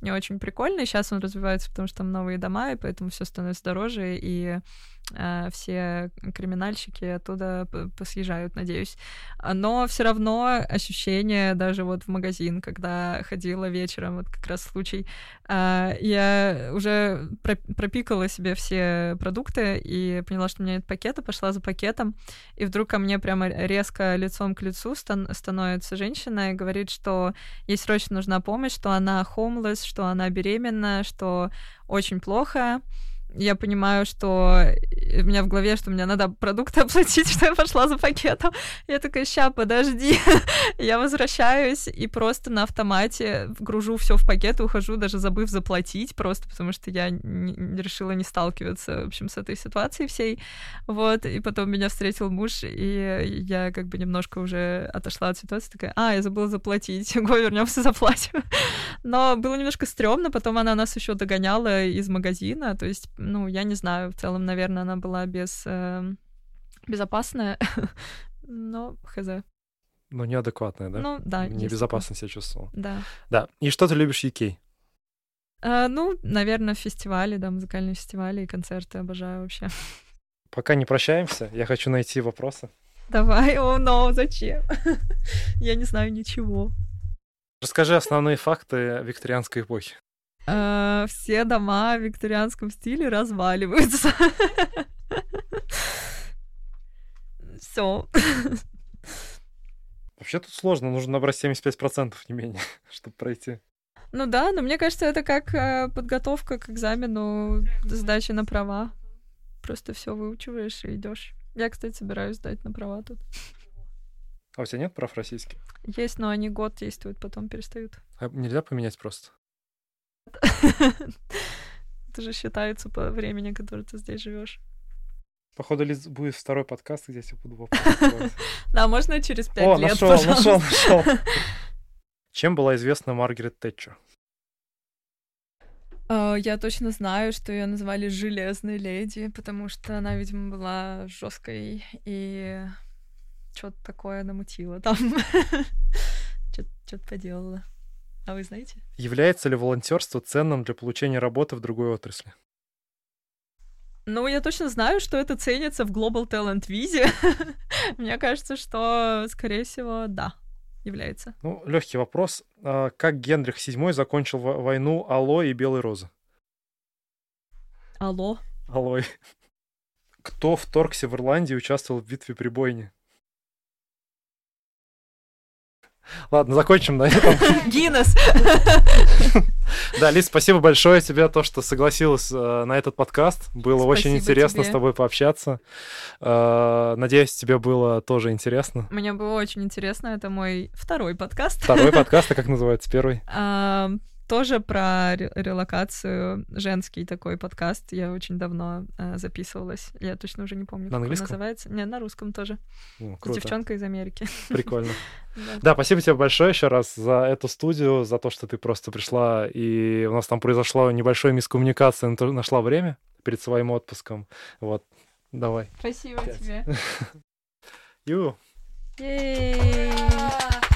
не очень прикольный. Сейчас он развивается, потому что там новые дома, и поэтому все становится дороже, и э, все криминальщики оттуда посъезжают, надеюсь. Но все равно ощущение даже вот в магазин, когда ходила вечером, вот как раз случай, а, я уже про- пропикала себе все продукты и поняла, что у меня нет пакета, пошла за пакетом, и вдруг ко мне прямо резко лицом к лицу стан- становится женщина и говорит, что ей срочно нужна помощь, что она homeless, что она беременна, что очень плохо. Я понимаю, что у меня в голове, что мне надо продукты оплатить, что я пошла за пакетом. Я такая, ща, подожди. я возвращаюсь и просто на автомате гружу все в пакет и ухожу, даже забыв заплатить, просто потому что я не решила не сталкиваться, в общем, с этой ситуацией всей. Вот, и потом меня встретил муж, и я как бы немножко уже отошла от ситуации, такая, а, я забыла заплатить, го, вернемся, заплатим. Но было немножко стрёмно, потом она нас еще догоняла из магазина, то есть, ну, я не знаю, в целом, наверное, она была без... эм, безопасная, но хз. Ну, неадекватная, да? Ну, да. Небезопасно себя чувствовал. Да. Да. И что ты любишь UK? А, ну, наверное, фестивали, да, музыкальные фестивали и концерты обожаю вообще. Пока не прощаемся, я хочу найти вопросы. Давай, о, но зачем? Я не знаю ничего. Расскажи основные факты викторианской эпохи. А, Все дома в викторианском стиле разваливаются. Все. Вообще тут сложно, нужно набрать 75% не менее, чтобы пройти. Ну да, но мне кажется, это как э, подготовка к экзамену сдачи на права. Просто все выучиваешь и идешь. Я, кстати, собираюсь сдать на права тут. А у тебя нет прав российских? Есть, но они год действуют, потом перестают. А нельзя поменять просто? Это же считается по времени, которое ты здесь живешь. Походу, Лиз, будет второй подкаст, где я буду вопросы. Да, можно через пять лет, нашел, нашел, нашел. Чем была известна Маргарет Тэтчер? Э, Я точно знаю, что ее назвали Железной леди, потому что она, видимо, была жесткой и что-то такое намутила там. Что-то поделала. А вы знаете? Является ли волонтерство ценным для получения работы в другой отрасли? Ну, я точно знаю, что это ценится в Global Talent Visa. Мне кажется, что, скорее всего, да, является. Ну, легкий вопрос. А Как Генрих VII закончил во- войну Алло и Белой Розы? Алло. Аллой. Кто вторгся в Ирландию и участвовал в битве при Бойне? Ладно, закончим на этом. Гиннес. Да, Лиз, спасибо большое тебе, то, что согласилась э, на этот подкаст. Было очень Спасибо интересно тебе. с тобой пообщаться. Э, Надеюсь, тебе было тоже интересно. Мне было очень интересно. Это мой второй подкаст. Второй подкаст, а как называется первый? Тоже про релокацию, женский такой подкаст. Я очень давно э, записывалась. Я точно уже не помню, на как он называется. Не, на русском тоже. О, круто. С девчонкой из Америки. Прикольно. Да, спасибо тебе большое еще раз за эту студию, за то, что ты просто пришла, и у нас там произошла небольшая мискоммуникация, но ты нашла время перед своим отпуском. Вот, давай. Спасибо тебе. Ю. Yay!